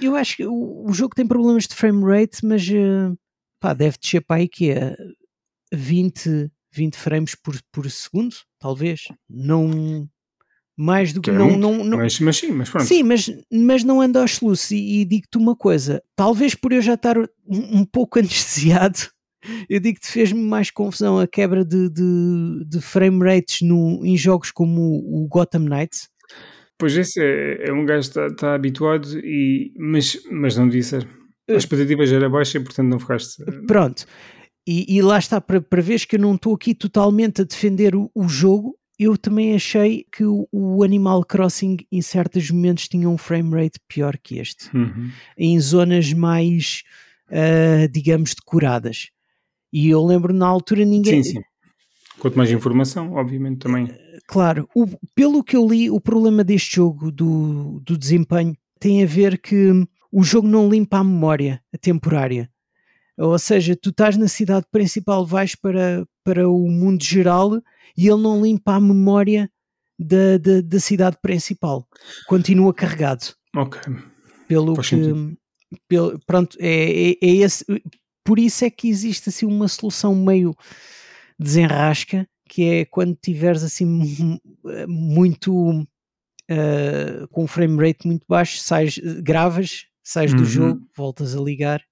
eu acho que o, o, jogo tem problemas de frame rate, mas uh, pá, deve descer para aí que é 20, 20 frames por, por segundo, talvez. Não mais do que, que é não, não, não, Mas, mas sim, mas pronto. Sim, mas, mas não anda aos soluços e, e digo-te uma coisa, talvez por eu já estar um, um pouco [LAUGHS] anestesiado eu digo que fez-me mais confusão a quebra de, de, de frame rates no, em jogos como o, Gotham Knights. Pois esse é, é um gajo que está, tá habituado, e, mas, mas não devia ser. A expectativa já era baixa e portanto não ficaste. Pronto. E, e lá está, para, para veres que eu não estou aqui totalmente a defender o, o jogo, eu também achei que o, Animal Crossing em certos momentos tinha um frame rate pior que este. Uhum. Em zonas mais, uh, digamos, decoradas. E eu lembro na altura ninguém. Sim, sim. Quanto mais informação, obviamente também. Claro, o, pelo que eu li, o problema deste jogo do, do desempenho tem a ver que o jogo não limpa a memória a temporária. Ou seja, tu estás na cidade principal, vais para, para o mundo geral e ele não limpa a memória da, da, da cidade principal. Continua carregado. Ok. Pelo Faz que. Pelo, pronto, é, é, é esse por isso é que existe assim uma solução meio desenrasca, que é quando tiveres assim muito uh, com um frame rate muito baixo, sais, gravas, sais uhum. do jogo, voltas a ligar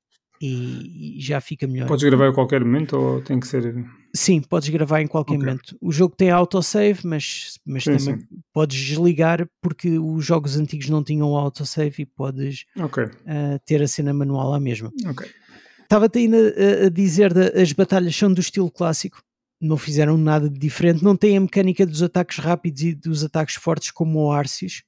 e, e, já fica melhor. Podes gravar a qualquer momento ou tem que ser. Sim, podes gravar em qualquer okay. momento. O jogo tem autosave, mas, mas sim, também sim. podes desligar porque os jogos antigos não tinham autosave e podes okay. uh, ter a cena manual à mesma. Estava-te ainda a, a dizer as batalhas são do estilo clássico, não fizeram nada de diferente, não têm a mecânica dos ataques rápidos e dos ataques fortes como o Arceus.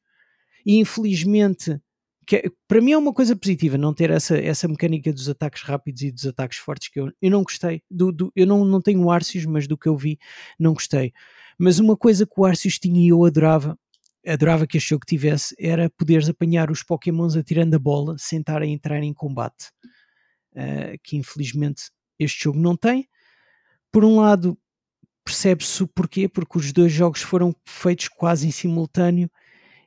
E infelizmente, que, é, para mim é uma coisa positiva não ter essa, essa mecânica dos ataques rápidos e dos ataques fortes que eu, eu não gostei. Do, do, eu não, não tenho Arceus, mas do que eu vi, não gostei. Mas uma coisa que o Arceus tinha e eu adorava adorava que este jogo tivesse era poderes apanhar os Pokémons atirando a bola sem estar a entrar em combate. Uh, que infelizmente este jogo não tem. Por um lado, percebe-se o porquê, porque os dois jogos foram feitos quase em simultâneo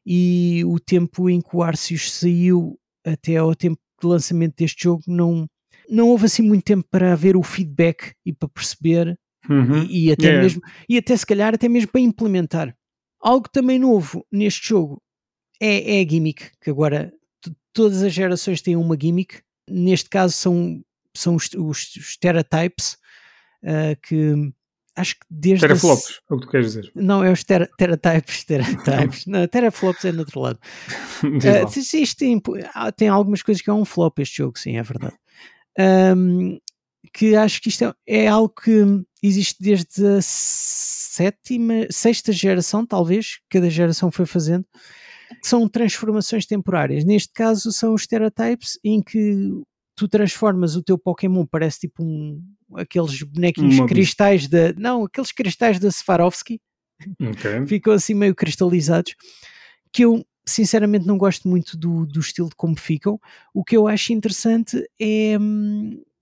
e o tempo em que o Arceus saiu até ao tempo de lançamento deste jogo não, não houve assim muito tempo para ver o feedback e para perceber uhum. e, e, até yeah. mesmo e até se calhar até mesmo para implementar. Algo também novo neste jogo é, é a gimmick, que agora todas as gerações têm uma gimmick. Neste caso são, são os, os, os teratypes uh, que acho que desde. Teraflops, é o que tu queres dizer. Não, é os ter, teratypes. teratypes. não, teraflops é no outro lado. [LAUGHS] uh, isto tem, tem algumas coisas que é um flop este jogo, sim, é verdade. Um, que acho que isto é, é, algo que existe desde a sétima, sexta geração, talvez, cada geração foi fazendo, são transformações temporárias. Neste caso, são os Teratypes, em que tu transformas o teu Pokémon, parece tipo um, aqueles bonequinhos Uma cristais da. Não, aqueles cristais da Swarovski. Okay. [LAUGHS] Ficam assim meio cristalizados. Que eu sinceramente não gosto muito do, do estilo de como ficam. O que eu acho interessante é,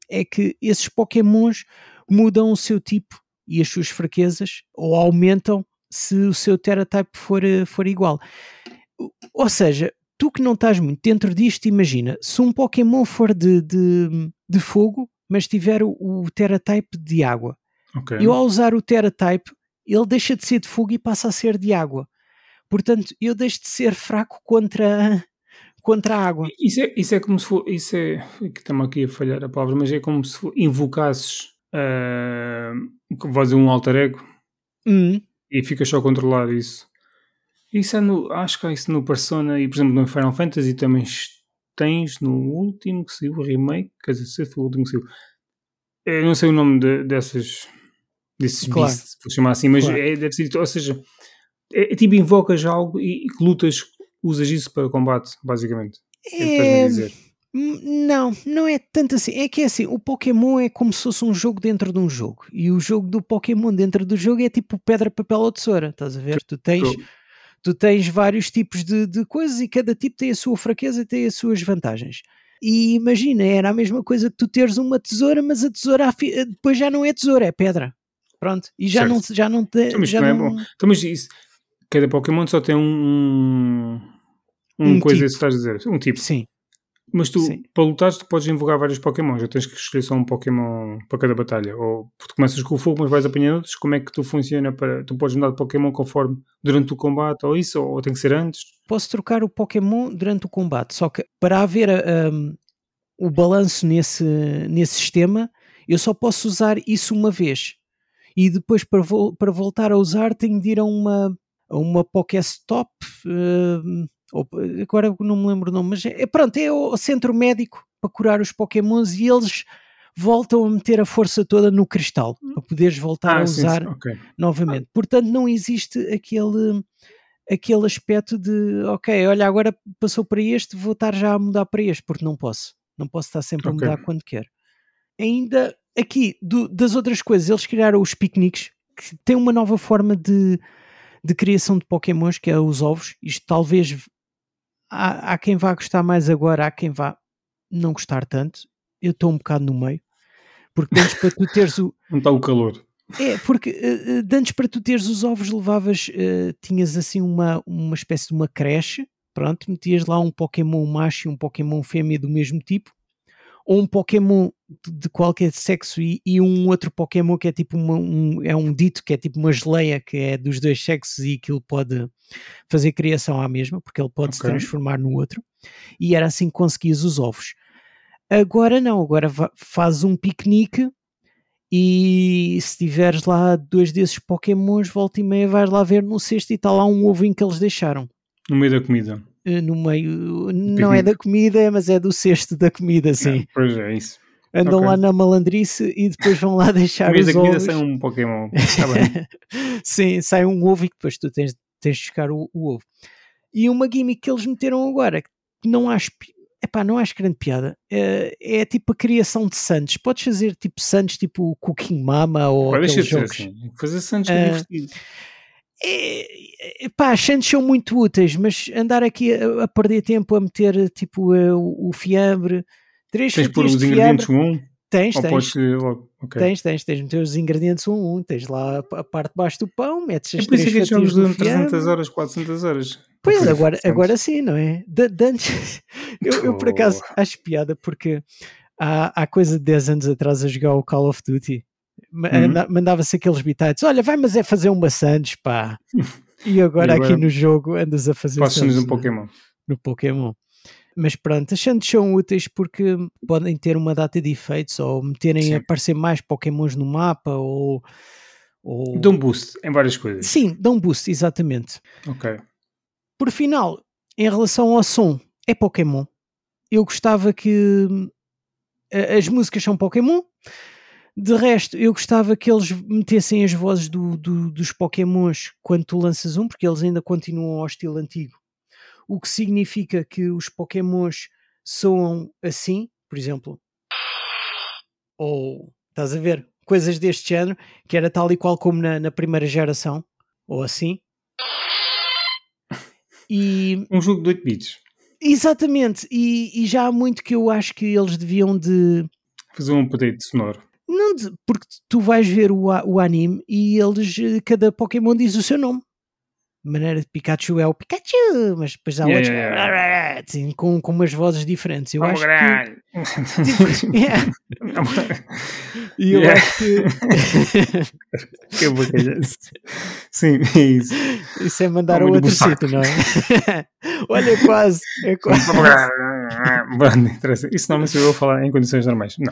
é que esses Pokémons mudam o seu tipo e as suas fraquezas ou aumentam se o seu Teratype for, for igual. Ou seja, tu que não estás muito dentro disto, imagina, se um Pokémon for de, de, de fogo, mas tiver o, o Teratype de água, okay. eu ao usar o Teratype, ele deixa de ser de fogo e passa a ser de água. Portanto, eu deixo de ser fraco contra, [LAUGHS] contra a água. Isso é, isso é como se for. Isso é. Que estamos aqui a falhar a palavra, mas é como se for, invocasses. Uh, vais um alter ego hum. e ficas só a controlar isso. Isso é no. Acho que há isso no Persona e, por exemplo, no Final Fantasy também tens no último que saiu, o remake. Quer dizer, se foi o último que saiu. Eu não sei o nome de, dessas. desses claro. beasts, vou chamar assim, mas claro. é, deve ser. Ou seja é, é, tipo, invocas algo e, e lutas, usas isso para combate, basicamente. É, é dizer. Não, não é tanto assim. É que é assim, o Pokémon é como se fosse um jogo dentro de um jogo. E o jogo do Pokémon dentro do jogo é tipo pedra, papel ou tesoura. Estás a ver? Tu tens, tu tens vários tipos de, de coisas e cada tipo tem a sua fraqueza e tem as suas vantagens. E imagina, era a mesma coisa que tu teres uma tesoura, mas a tesoura depois já não é tesoura, é pedra. Pronto. E já certo. não, já não te, então, já não, não... é bom. Então, mas isso, cada Pokémon só tem um, um, um coisa tipo. que estás a dizer, um tipo. Sim. Mas tu, Sim. para lutar, tu podes invocar vários Pokémon, já tens que escolher só um Pokémon para cada batalha. Ou tu começas com o fogo, mas vais apanhando outros. Como é que tu funciona para. Tu podes mudar de Pokémon conforme durante o combate ou isso, ou tem que ser antes? Posso trocar o Pokémon durante o combate, só que para haver um, o balanço nesse, nesse sistema, eu só posso usar isso uma vez. E depois, para, vo para voltar a usar, tenho de ir a uma uma Pokéstop, uh, agora não me lembro o nome, mas é, pronto, é o centro médico para curar os Pokémons e eles voltam a meter a força toda no cristal para poderes voltar ah, a usar sim, sim. Okay. novamente. Portanto, não existe aquele aquele aspecto de ok, olha, agora passou para este, vou estar já a mudar para este, porque não posso. Não posso estar sempre okay. a mudar quando quero. Ainda aqui, do, das outras coisas, eles criaram os piqueniques, que tem uma nova forma de de criação de Pokémons, que é os ovos. Isto talvez há, há quem vá gostar mais agora, há quem vá não gostar tanto. Eu estou um bocado no meio, porque antes para tu teres o. [LAUGHS] Não está o calor. É, porque uh, antes para tu teres os ovos levavas, uh, tinhas assim uma, uma espécie de uma creche, pronto, metias lá um Pokémon macho e um Pokémon fêmea do mesmo tipo, ou um Pokémon de qualquer sexo e, e, um outro Pokémon que é tipo uma, um, é um dito que é tipo uma geleia que é dos dois sexos e que ele pode fazer criação à mesma, porque ele pode okay. se transformar no outro, e era assim que conseguias os ovos. Agora não, agora fazes um piquenique e se tiveres lá dois desses Pokémons, volta e meia vais lá ver no cesto e está lá um ovo em que eles deixaram. No meio da comida. Eh, no meio, não é da comida, mas é do cesto da comida, sim. É, pois é, isso andam okay. lá na malandrice e depois vão lá [LAUGHS] deixar os ovos. comida sai um Pokémon. Tá [LAUGHS] Sim, sai um ovo e depois tu tens, tens de buscar o, o, ovo. E uma gimmick que eles meteram agora, que não acho, epá, não acho grande piada, é, é tipo a criação de Santos. Podes fazer tipo Santos, tipo Cooking Mama ou jogos. Assim. Fazer Santos é uh, divertido. É, é, pá, as chantes são muito úteis, mas andar aqui a, a perder tempo a meter tipo o, o fiambre, três Tens fatias os ingredientes fiambre. um, Tens, tens. podes escolher logo. Ok. Tens, tens, tens meter os ingredientes um a um, tens lá a, a parte de baixo do pão, metes É as por isso três jogos fatias do duram 300 fiambre. horas, 400 horas. Pois, agora, agora sim, não é? De, de antes, [LAUGHS] eu, eu por acaso acho piada porque há, há coisa de 10 anos atrás a jogar o Call of Duty, Uhum. anda- mandava-se aqueles bitites, olha, vai, mas é fazer uma Sands, pá. [LAUGHS] E agora, E agora aqui no jogo andas a fazer no no- Pokémon. no Pokémon. Mas pronto, as Sands são úteis porque podem ter uma data de efeitos ou meterem Sim. a aparecer mais Pokémons no mapa ou. ou... Dão boost em várias coisas. Sim, dão boost, exatamente. Ok. Por final, em relação ao som, é Pokémon. Eu gostava que hum, as músicas são Pokémon. De resto, eu gostava que eles metessem as vozes do- do- dos Pokémons quando tu lanças um, porque eles ainda continuam ao estilo antigo. O que significa que os Pokémons soam assim, por exemplo. Ou, estás a ver, coisas deste género, que era tal e qual como na, na primeira geração, ou assim. E Um jogo de 8 bits. Exatamente, e, e já há muito que eu acho que eles deviam de. Fazer um update sonoro. Não porque tu vais ver o, o anime e eles, eh, cada Pokémon diz o seu nome. Maneira de Pikachu é o Pikachu, mas depois há Yeah, outros yeah, assim, [LAUGHS] com, com umas vozes diferentes. Eu Vamos acho que. [LAUGHS] Yeah, [LAUGHS] E eu Yeah. acho que. Que. Sim, é isso. Isso é mandar a outro sítio, não é? Olha, é quase. É quase. Bom, não interessa. Isso não sou eu a falar em condições normais. Não.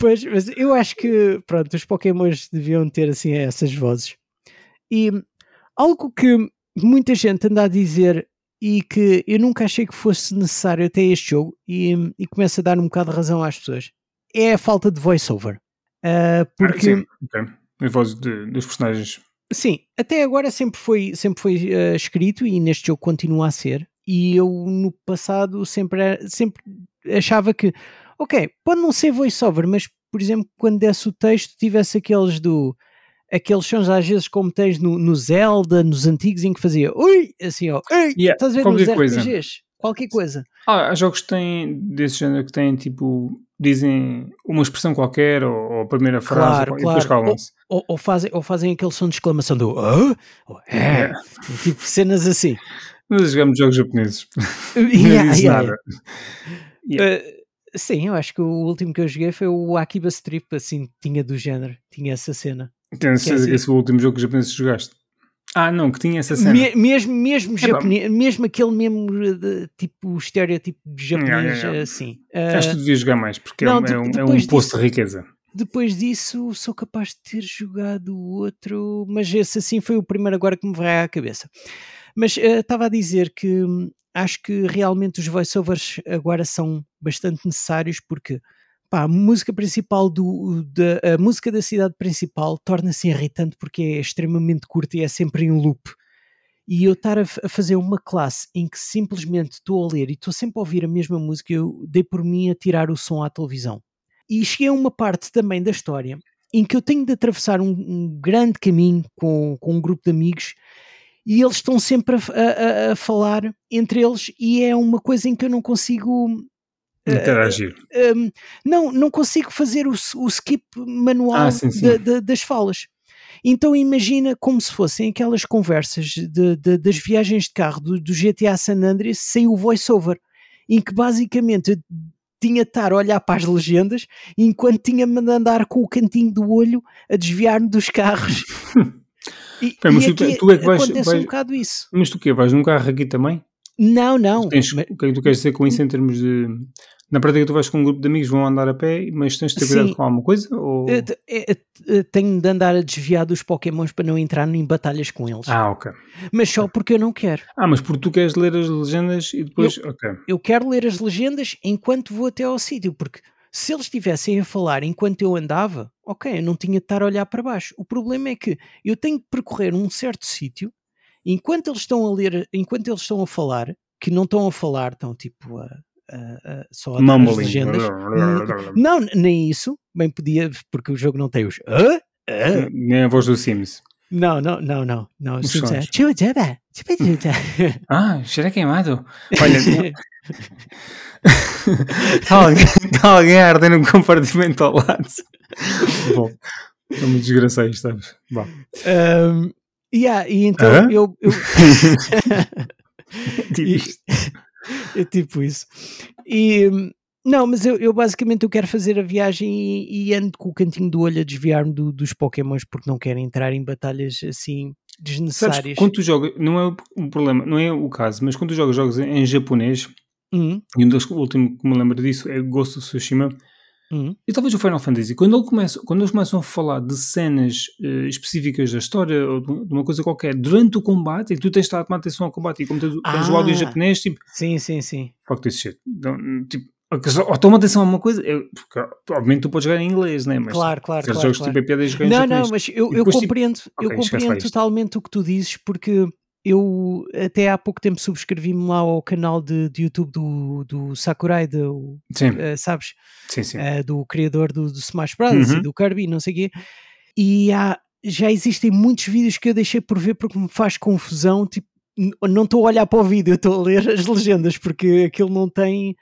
Pois, mas eu acho que, pronto, os Pokémons deviam ter assim essas vozes. E algo que muita gente anda a dizer e que eu nunca achei que fosse necessário até este jogo e, e começa a dar um bocado de razão às pessoas é a falta de voiceover. Ah, porque Sim, ok. As vozes de- dos personagens. Sim, até agora sempre foi, sempre foi eh, escrito e neste jogo continua a ser. E eu no passado sempre, sempre achava que, ok, pode não ser voiceover, mas por exemplo, quando desse o texto, tivesse aqueles do. Aqueles sons às vezes como tens no, no Zelda, nos antigos, em que fazia ui, assim, ó, ui, Yeah, estás a ver qualquer nos coisa. RPGs, qualquer coisa. Ah, há jogos que têm desse género que têm tipo. Dizem uma expressão qualquer ou, ou a primeira frase Claro, e depois claro. calam-se. Ou, ou fazem, ou fazem aquele som de exclamação do Hã? Ou, é, Yeah. tipo cenas assim. Nós jogamos jogos japoneses. [LAUGHS] Não Yeah, diz yeah, nada. Uh, sim, eu acho que o último que eu joguei foi o Akiba Strip, assim, tinha do género, tinha essa cena. Tenho certeza que esse foi o último jogo japonês que jogaste. Ah, não, que tinha essa cena. Me- mesmo mesmo Epá. japonês, mesmo aquele mesmo uh, de- tipo estereotipo de japonês, Yeah, yeah, yeah. assim. Uh, Acho que tu devias jogar mais, porque não, é, um- de- é um, é um depois poço disso- de riqueza. depois disso, sou capaz de ter jogado outro, mas esse assim foi o primeiro agora que me vai à cabeça. Mas uh, estava a dizer que hum, acho que realmente os voiceovers agora são bastante necessários porque pá, a música principal do da, a música da cidade principal torna-se irritante porque é extremamente curta e é sempre em loop. E eu estar a, a fazer uma classe em que simplesmente estou a ler e estou sempre a ouvir a mesma música, eu dei por mim a tirar o som à televisão. E cheguei a uma parte também da história em que eu tenho de atravessar um, um grande caminho com, com um grupo de amigos e eles estão sempre a- a- a falar entre eles e é uma coisa em que eu não consigo Interagir. um, não, não consigo fazer o, o skip manual Ah, sim, sim. da- da- das falas. Então imagina como se fossem aquelas conversas de- de- das viagens de carro do, do GTA San Andreas sem o voiceover, em que basicamente tinha de estar a olhar para as legendas enquanto tinha-me de andar com o cantinho do olho a desviar-me dos carros. [LAUGHS] E, Pá, mas e tu- tu é que vais- acontece vais- um bocado isso. Mas tu o quê? Vais num carro aqui também? Não, não. Tens, mas- O que é que tu queres dizer com isso em termos de. Na prática, tu vais com um grupo de amigos, vão andar a pé, mas tens de ter cuidado Sim. com alguma coisa? Ou... Tenho de andar a desviar dos Pokémons para não entrar em batalhas com eles. Ah, ok. Mas só porque eu não quero. Ah, mas porque tu queres ler as legendas e depois. Ok. Eu quero ler as legendas enquanto vou até ao sítio, porque se eles estivessem a falar enquanto eu andava, ok, eu não tinha de estar a olhar para baixo. O problema é que eu tenho de percorrer um certo sítio enquanto eles estão a ler, enquanto eles estão a falar, que não estão a falar, estão tipo a, a- só legendas. Não, nem isso. Bem podia, porque o jogo não tem os. Hã? Hã? Nem a voz do Sims. Não, não, não, não. não. Os Sim, sons. chupa. Ah, cheira queimado. Olha, [LAUGHS] está [LAUGHS] alguém, tá alguém a arder num compartimento ao lado. Bom, muito desgraçado, sabes? Bom. Um, yeah, e então Hã? eu, eu, [LAUGHS] Tipo E- isto. É tipo isso. E hum, não, mas eu, eu basicamente eu quero fazer a viagem e, e ando com o cantinho do olho a desviar-me do- dos Pokémons porque não quero entrar em batalhas assim Sabes, desnecessárias. quando tu jogas, não é o problema, não é o caso, mas quando tu jogas jogos em, em japonês, Hum, e um dos últimos que me lembro disso é Ghost of Tsushima, hum. e talvez o Final Fantasy, quando, ele começa, quando eles começam a falar de cenas eh, específicas da história ou de uma coisa qualquer durante o combate, e tu tens de estar a tomar atenção ao combate, e como tens, tens o áudio em Ah. japonês, tipo, Sim, sim, sim. fuck this shit. Tipo, ou toma atenção a uma coisa, eu, porque, obviamente tu podes jogar em inglês, né? Mas Claro, claro, claro. jogos claro. tipo piadas jogar em Não, japonês. não, mas eu, eu tipo, compreendo, eu ok, esquece lá compreendo totalmente o que tu dizes, porque eu até há pouco tempo subscrevi-me lá ao canal de, de YouTube do, do Sakurai, do, Sim, eh, sabes? sim, sim. eh, do criador do, do Smash Brothers Uhum. e do Kirby, não sei o quê. E há, já existem muitos vídeos que eu deixei por ver porque me faz confusão. Tipo, não estou a olhar para o vídeo, estou a ler as legendas porque aquilo não tem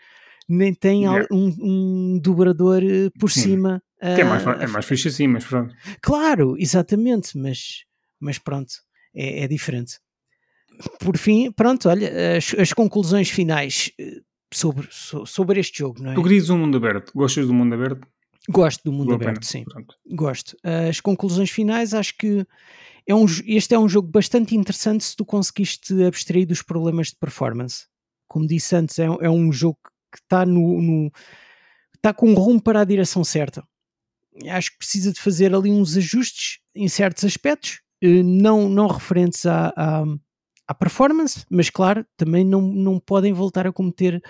nem tem Yeah. um, um dobrador eh, por Sim. cima. Que é mais, é mais fixe assim, mas pronto. Claro, exatamente, mas, mas pronto, é, é diferente. Por fim, pronto, olha, as, as conclusões finais eh, sobre, so- sobre este jogo, não é? Tu querias um mundo aberto, gostas do mundo aberto? Gosto do mundo Vale a aberto, pena. sim. Pronto. Gosto. As conclusões finais, acho que é um, este é um jogo bastante interessante se tu conseguiste abstrair dos problemas de performance. Como disse antes, é, um- é um jogo que está no, no- está com um rumo para a direção certa. Acho que precisa de fazer ali uns ajustes em certos aspectos, eh, não, não referentes à, à, à performance, mas claro, também não, não podem voltar a cometer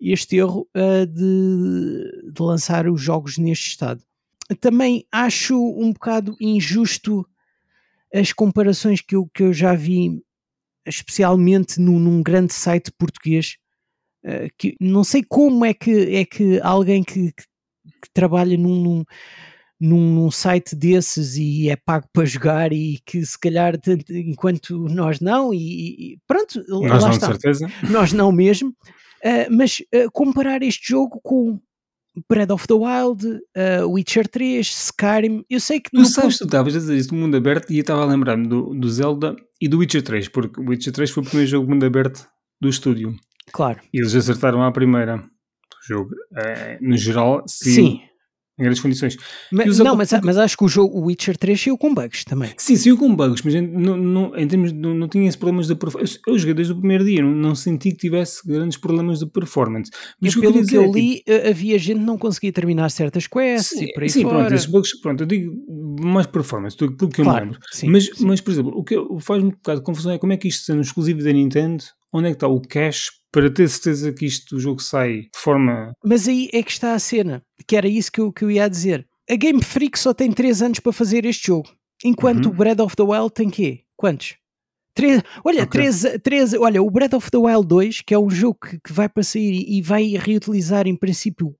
este erro eh, de, de lançar os jogos neste estado. Também acho um bocado injusto as comparações que eu, que eu já vi, especialmente num, num grande site português, eh, que não sei como é que, é que alguém que, que- que trabalha num, num, num- num site desses e é pago para jogar e que se calhar enquanto nós não e, e pronto, Nós lá não, de está certeza. nós não mesmo, Uh, mas uh, comparar este jogo com Breath of the Wild, uh, Witcher 3, Skyrim, eu sei que Tu sabes, tu ponto- estavas a dizer isso do mundo aberto e eu estava a lembrar-me do, do Zelda e do Witcher 3, porque o Witcher 3 foi o primeiro jogo mundo aberto do estúdio. claro, E eles acertaram à primeira do jogo. No geral, sim, em grandes condições. Ma- os não, mas, mas acho que o jogo o Witcher 3 saiu com bugs também. Sim, saiu com bugs, mas não, não- em termos de, não, não tinha esses problemas de performance. Eu, eu joguei desde o primeiro dia, não, não senti que tivesse grandes problemas de performance. Mas Eu, o que eu pelo queria que eu é, tipo, li, uh, havia gente que não conseguia terminar certas quests Sim, e por aí sim fora. pronto, esses bugs, pronto, eu digo mais performance, do que pelo eu me claro, lembro. sim, mas, sim. mas, por exemplo, o que faz-me um bocado de confusão é como é que isto sendo exclusivo da Nintendo, onde é que está o cache para ter certeza que isto, o jogo sai de forma. Mas aí é que está a cena, que era isso que eu, que eu ia dizer. A Game Freak só tem 3 anos para fazer este jogo, enquanto Uhum. o Breath of the Wild tem quê? Quantos? Três, olha, Ok. três, três, olha, o Breath of the Wild 2, que é um jogo que, que vai para sair e vai reutilizar em princípio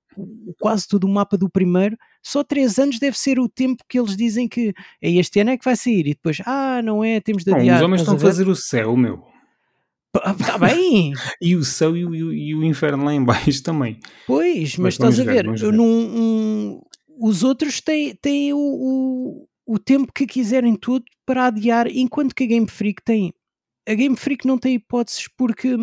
quase todo o mapa do primeiro, só 3 anos deve ser o tempo que eles dizem que é este ano é que vai sair e depois, ah, não é, temos de adiar. os homens estão a fazer o céu, meu. Está bem, E o céu e o, e o- inferno lá em baixo [LAUGHS] também. Pois, mas Mas estás a ver, ver, num- um- os outros têm, têm o, o, o tempo que quiserem tudo para adiar, enquanto que a Game Freak tem. A Game Freak não tem hipóteses porque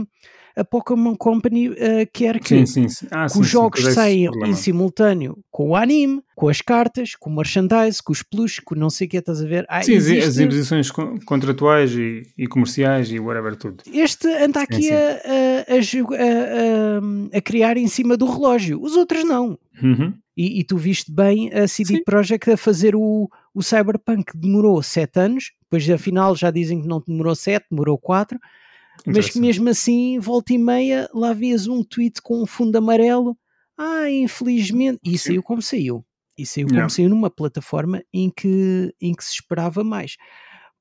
a Pokémon Company eh, quer que, Sim, sim. Ah, que os jogos saiam problema. em simultâneo com o anime, com as cartas, com o merchandise, com os plus, com não sei o que estás a ver. Ah, Sim, as- as existe- imposições con- contratuais e, e comerciais e whatever tudo. Este anda aqui. A, a- a- a criar em cima do relógio, os outros não. Uhum. E, e tu viste bem a CD Sim. Projekt a fazer o, o Cyberpunk, demorou 7 anos, depois afinal já dizem que não demorou 7, demorou 4, mas que mesmo assim, volta e meia, lá vias um tweet com um fundo amarelo. Ah, infelizmente. E saiu como saiu. E saiu Yeah. como saiu numa plataforma em que, em que se esperava mais.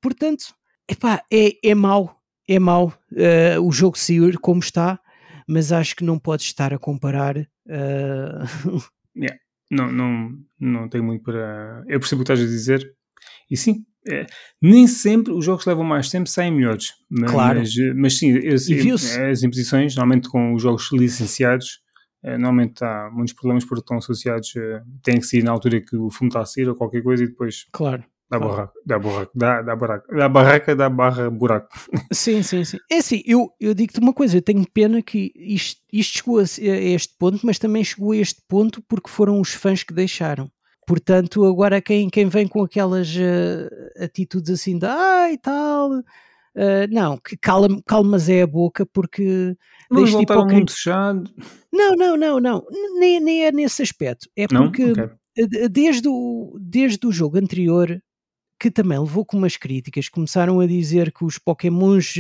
Portanto, epá, é, é mau. É mau eh, o jogo sair como está, mas acho que não podes estar a comparar. eh, [LAUGHS] Não, não, não tenho muito para. Eu percebo o que estás a dizer. E sim, é, nem sempre os jogos que levam mais tempo saem melhores. Mas, Claro. mas, mas sim, E viu-se. as imposições, normalmente com os jogos licenciados, eh, normalmente há muitos problemas porque estão associados, eh, têm que sair na altura que o filme está a sair ou qualquer coisa e depois Claro. dá Claro. barraco, dá barraco, dá, dá barraco, dá barraca, dá barra buraco. [LAUGHS] Sim, sim, sim. É assim, eu, eu digo-te uma coisa, eu tenho pena que isto, isto chegou a este ponto, mas também chegou a este ponto porque foram os fãs que deixaram. Portanto, agora quem, quem vem com aquelas eh, atitudes assim de ai tal, eh, não, que calma, calmas é a boca porque Vamos voltar ao hipocri- mundo fechado. Não, não, não, não, nem, nem é nesse aspecto. É porque Ok. eh, desde o, desde o jogo anterior que também levou com umas críticas, começaram a dizer que os Pokémons,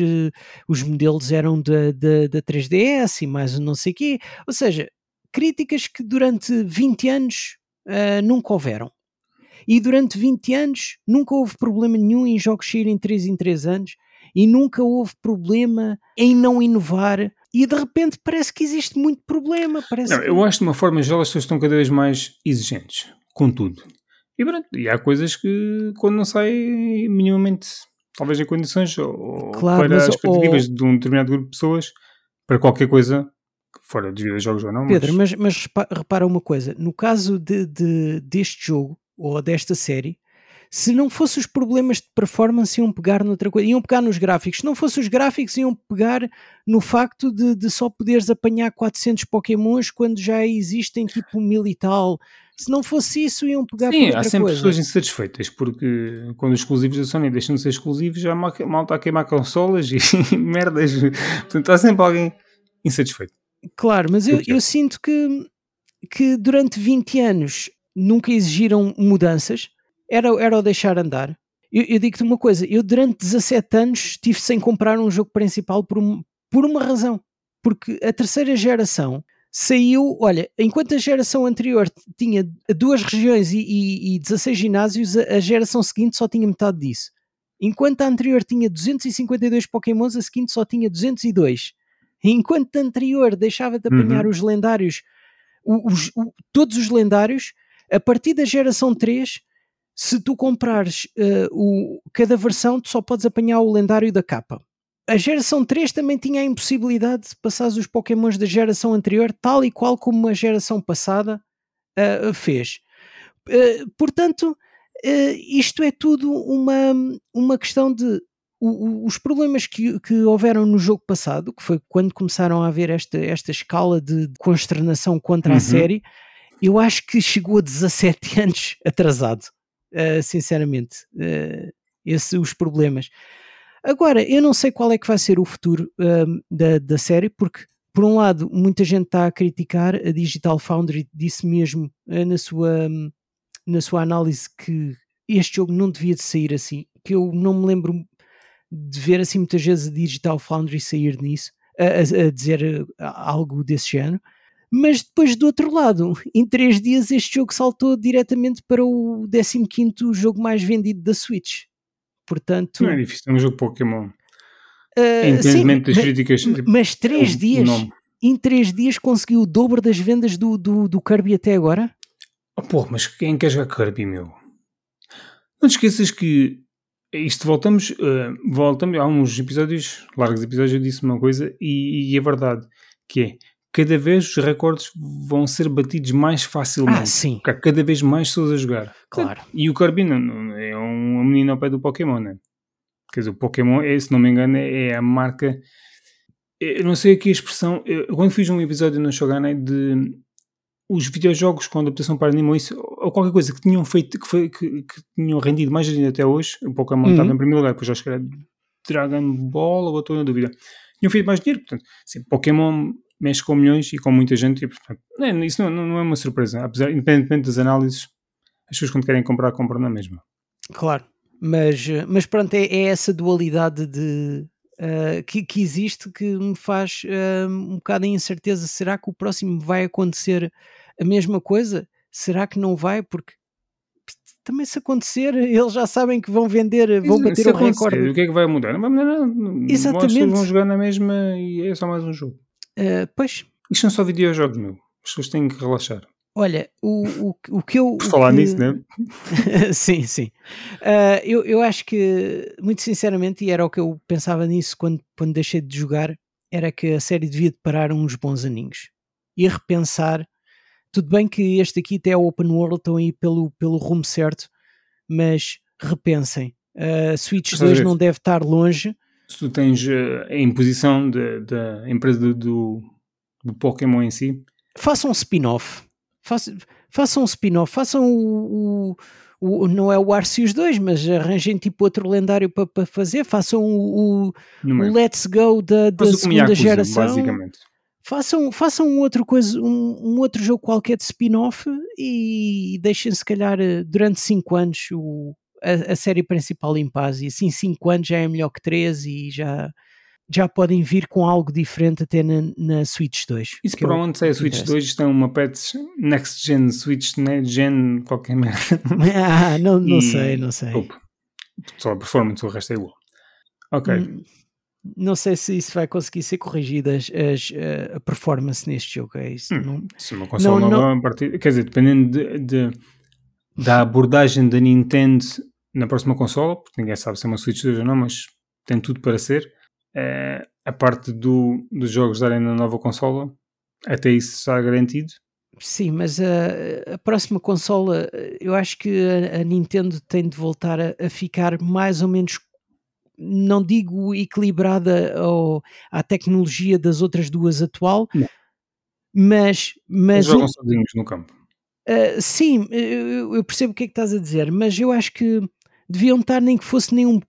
os modelos eram da, da, da 3DS e mais não sei quê, ou seja, críticas que durante 20 anos ah, nunca houveram. E durante 20 anos nunca houve problema nenhum em jogos saírem 3 em 3 anos e nunca houve problema em não inovar e de repente parece que existe muito problema. Parece Não, que- eu acho de uma forma geral as pessoas estão cada vez mais exigentes com tudo. E, pronto, e há coisas que quando não saem minimamente, talvez em condições, ou Claro, para as expectativas oh- de um determinado grupo de pessoas, para qualquer coisa, fora de jogos ou não, Pedro, mas, mas, mas repa- repara uma coisa: no caso de, de- deste jogo ou desta série, se não fosse os problemas de performance, iam pegar noutra coisa, iam pegar nos gráficos. Se não fosse os gráficos, iam pegar no facto de, de só poderes apanhar 400 Pokémons quando já existem tipo mil e tal. Se não fosse isso, iam pegar Sim, há sempre coisa. pessoas insatisfeitas, porque quando os exclusivos da Sony deixam de ser exclusivos, já mal, mal está a queimar consolas [LAUGHS] e merdas. Portanto, há sempre alguém insatisfeito. Claro, mas eu, eu sinto que, que durante 20 anos nunca exigiram mudanças, era, era o deixar andar. Eu, eu digo-te uma coisa: eu durante 17 anos estive sem comprar um jogo principal por, um- por uma razão. Porque a terceira geração saiu, olha, enquanto a geração anterior tinha duas regiões e, e, e 16 ginásios, a, a geração seguinte só tinha metade disso. Enquanto a anterior tinha 252 Pokémons, a seguinte só tinha 202. Enquanto anterior deixava de apanhar Uhum. os lendários, os- o- todos os lendários, a partir da geração 3, se tu comprares eh, o, cada versão, tu só podes apanhar o lendário da capa. A geração 3 também tinha a impossibilidade de passar os Pokémons da geração anterior, tal e qual como a geração passada eh, fez. Eh, portanto, isto é tudo uma, uma questão de o- o- os problemas que, que houveram no jogo passado, que foi quando começaram a haver esta, esta escala de, de consternação contra Uhum. a série, eu acho que chegou a 17 [LAUGHS] anos atrasado, eh, sinceramente, esse, os problemas. Agora, eu não sei qual é que vai ser o futuro ahm, da, da série, porque, por um lado, muita gente está a criticar, a Digital Foundry disse mesmo eh, na, sua, hum, na sua análise que este jogo não devia de sair assim, que eu não me lembro de ver assim muitas vezes a Digital Foundry sair nisso, a, a- a dizer algo desse género. Mas depois, do outro lado, [LAUGHS] em três dias este jogo saltou diretamente para o 15º jogo mais vendido da Switch. Portanto, Não é difícil, é um jogo Pokémon. Independentemente sim, das críticas. tipo, mas três o- o dias, nome. em três dias conseguiu o dobro das vendas do, do, do Kirby até agora? Oh, porra, mas quem quer jogar Kirby, meu? Não te esqueças que isto voltamos, eh, voltamos há uns episódios, largos episódios, eu disse uma coisa e, e é verdade, que é cada vez os recordes vão ser batidos mais facilmente. Ah, sim, Porque há cada vez mais pessoas a jogar. claro. E o não, não- é um menino ao pé do Pokémon, né? Quer dizer, o Pokémon, é, se não me engano, é a marca. Eu não sei aqui a expressão. Eu, quando fiz um episódio no Shogunai de os videojogos com adaptação para anime ou isso, ou qualquer coisa que tinham feito, que, foi, que, que tinham rendido mais dinheiro até hoje, o Pokémon Uhum. estava em primeiro lugar, depois acho que era Dragon Ball, ou estou na dúvida. Tinham feito mais dinheiro, portanto, sim, Pokémon mexe com milhões e com muita gente, e, portanto, é- isso não, não, é uma surpresa, apesar, independentemente das análises, as pessoas quando querem comprar, compram na mesma. Claro, mas, eh, mas pronto, é, é essa dualidade de, eh, que, que existe que me faz eh, um bocado em incerteza. Será que o próximo vai acontecer a mesma coisa? Será que não vai? Porque também se acontecer, [LAUGHS] eles já sabem que vão vender, vão bater o recorde. O que é que vai mudar? Não vai mudar nada. As Exatamente. vão jogar na mesma e é só mais um jogo. Eh, pois, Isto são só videojogos, meu. As pessoas têm que relaxar. Olha, o, o, o que eu. Por falar que... nisso, né? [LAUGHS] sim, sim. Uh, eu, eu acho que, muito sinceramente, e era o que eu pensava nisso quando, quando deixei de jogar, era que a série devia parar uns bons aninhos e repensar. Tudo bem que este aqui até é open world, estão aí pelo, pelo rumo certo, mas repensem. Uh, Switch 2 não deve estar longe. Se tu tens uh, a imposição da empresa do, do Pokémon em si, façam um spin-off façam, façam um spin-off, façam o, o, o, não é o Arceus 2, mas arranjem tipo outro lendário para pa fazer, façam o, o, o Let's Go da, da segunda Yakuza, geração. Basicamente. Façam, façam um outro coisa, um, um outro jogo qualquer de spin-off e deixem se calhar durante 5 anos o, a, a, série principal em paz e assim 5 anos já é melhor que 3 e já já podem vir com algo diferente até na, na Switch 2. Isso para onde sai a Switch 2? Isto é uma patch Next Gen Switch? Gen qualquer merda. [LAUGHS] Ah, não, não e... sei, não sei. Opa. Só a performance, o resto é igual. Ok. Hum, não sei se isso vai conseguir ser corrigido as, as, a performance neste jogo. É isso. Hum, não, se uma console não, nova, não... Partir, quer dizer, dependendo de, de, da abordagem da Nintendo na próxima consola, porque ninguém sabe se é uma Switch 2 ou não, mas tem tudo para ser uh, a parte do, dos jogos darem na nova consola, até isso está garantido. Sim, mas a, a próxima consola, eu acho que a, a Nintendo tem de voltar a, a, ficar mais ou menos, não digo equilibrada ao, à tecnologia das outras duas atual, não. mas. mas Eles jogam sozinhos no campo. Uh, sim, eu, eu, percebo o que é que estás a dizer, mas eu acho que deviam estar nem que fosse nem um,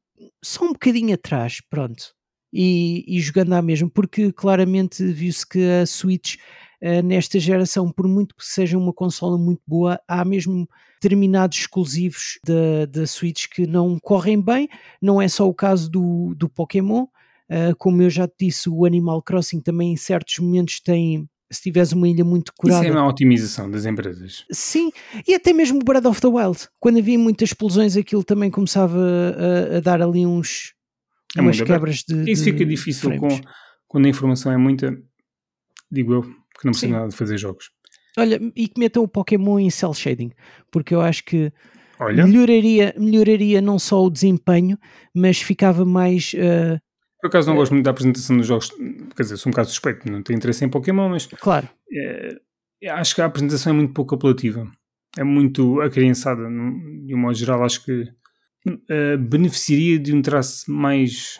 só um bocadinho atrás, pronto e, e jogando à mesma, porque claramente viu-se que a Switch uh, nesta geração, por muito que seja uma consola muito boa, há mesmo determinados exclusivos da, da Switch que não correm bem, não é só o caso do, do Pokémon, uh, como eu já te disse, o Animal Crossing também em certos momentos tem se tiveres uma ilha muito curada. Isso é uma otimização das empresas. Sim, e até mesmo o Breath of the Wild. Quando havia muitas explosões, aquilo também começava a, a dar ali uns, é umas quebras de. Isso de fica difícil com, quando a informação é muita, digo eu, que não precisa nada de fazer jogos. Olha, e que metam o Pokémon em cel shading, porque eu acho que Olha. Melhoraria, melhoraria não só o desempenho, mas ficava mais. Uh, Por acaso não uh, gosto muito da apresentação dos jogos, quer dizer, sou um bocado suspeito, não tenho interesse em Pokémon, mas. Claro. É, acho que a apresentação é muito pouco apelativa. É muito acriançada, de um modo geral, acho que uh, beneficiaria de um traço mais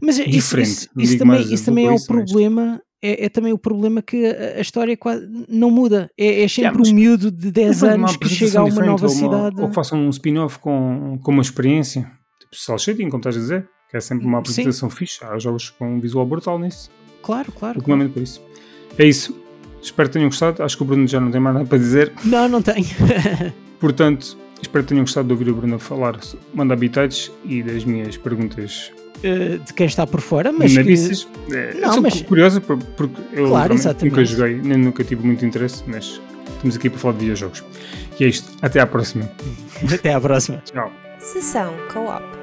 mas diferente. Isso, isso, isso também, isso também é o problema. É, é, também o problema que a, história quase não muda. É, é sempre yeah, um miúdo de 10 anos que chega a uma nova ou uma, cidade. Ou que façam um spin-off com, com uma experiência, tipo shading, como estás a dizer, que é sempre uma apresentação Sim. fixe. Há jogos com um visual brutal nisso. Claro, claro. claro. por isso. É isso. Espero que tenham gostado. Acho que o Bruno já não tem mais nada para dizer. Não, não tem. [LAUGHS] Portanto, Espero que tenham gostado de ouvir o Bruno falar, mandar habitats e das minhas perguntas. Uh, de quem está por fora, mas. Que... É, não, sou mas... curiosa porque eu claro, nunca joguei, nem nunca tive muito interesse, mas estamos aqui para falar de videojogos. E é isto. Até à próxima. Até à próxima. Tchau. Sessão Co-op.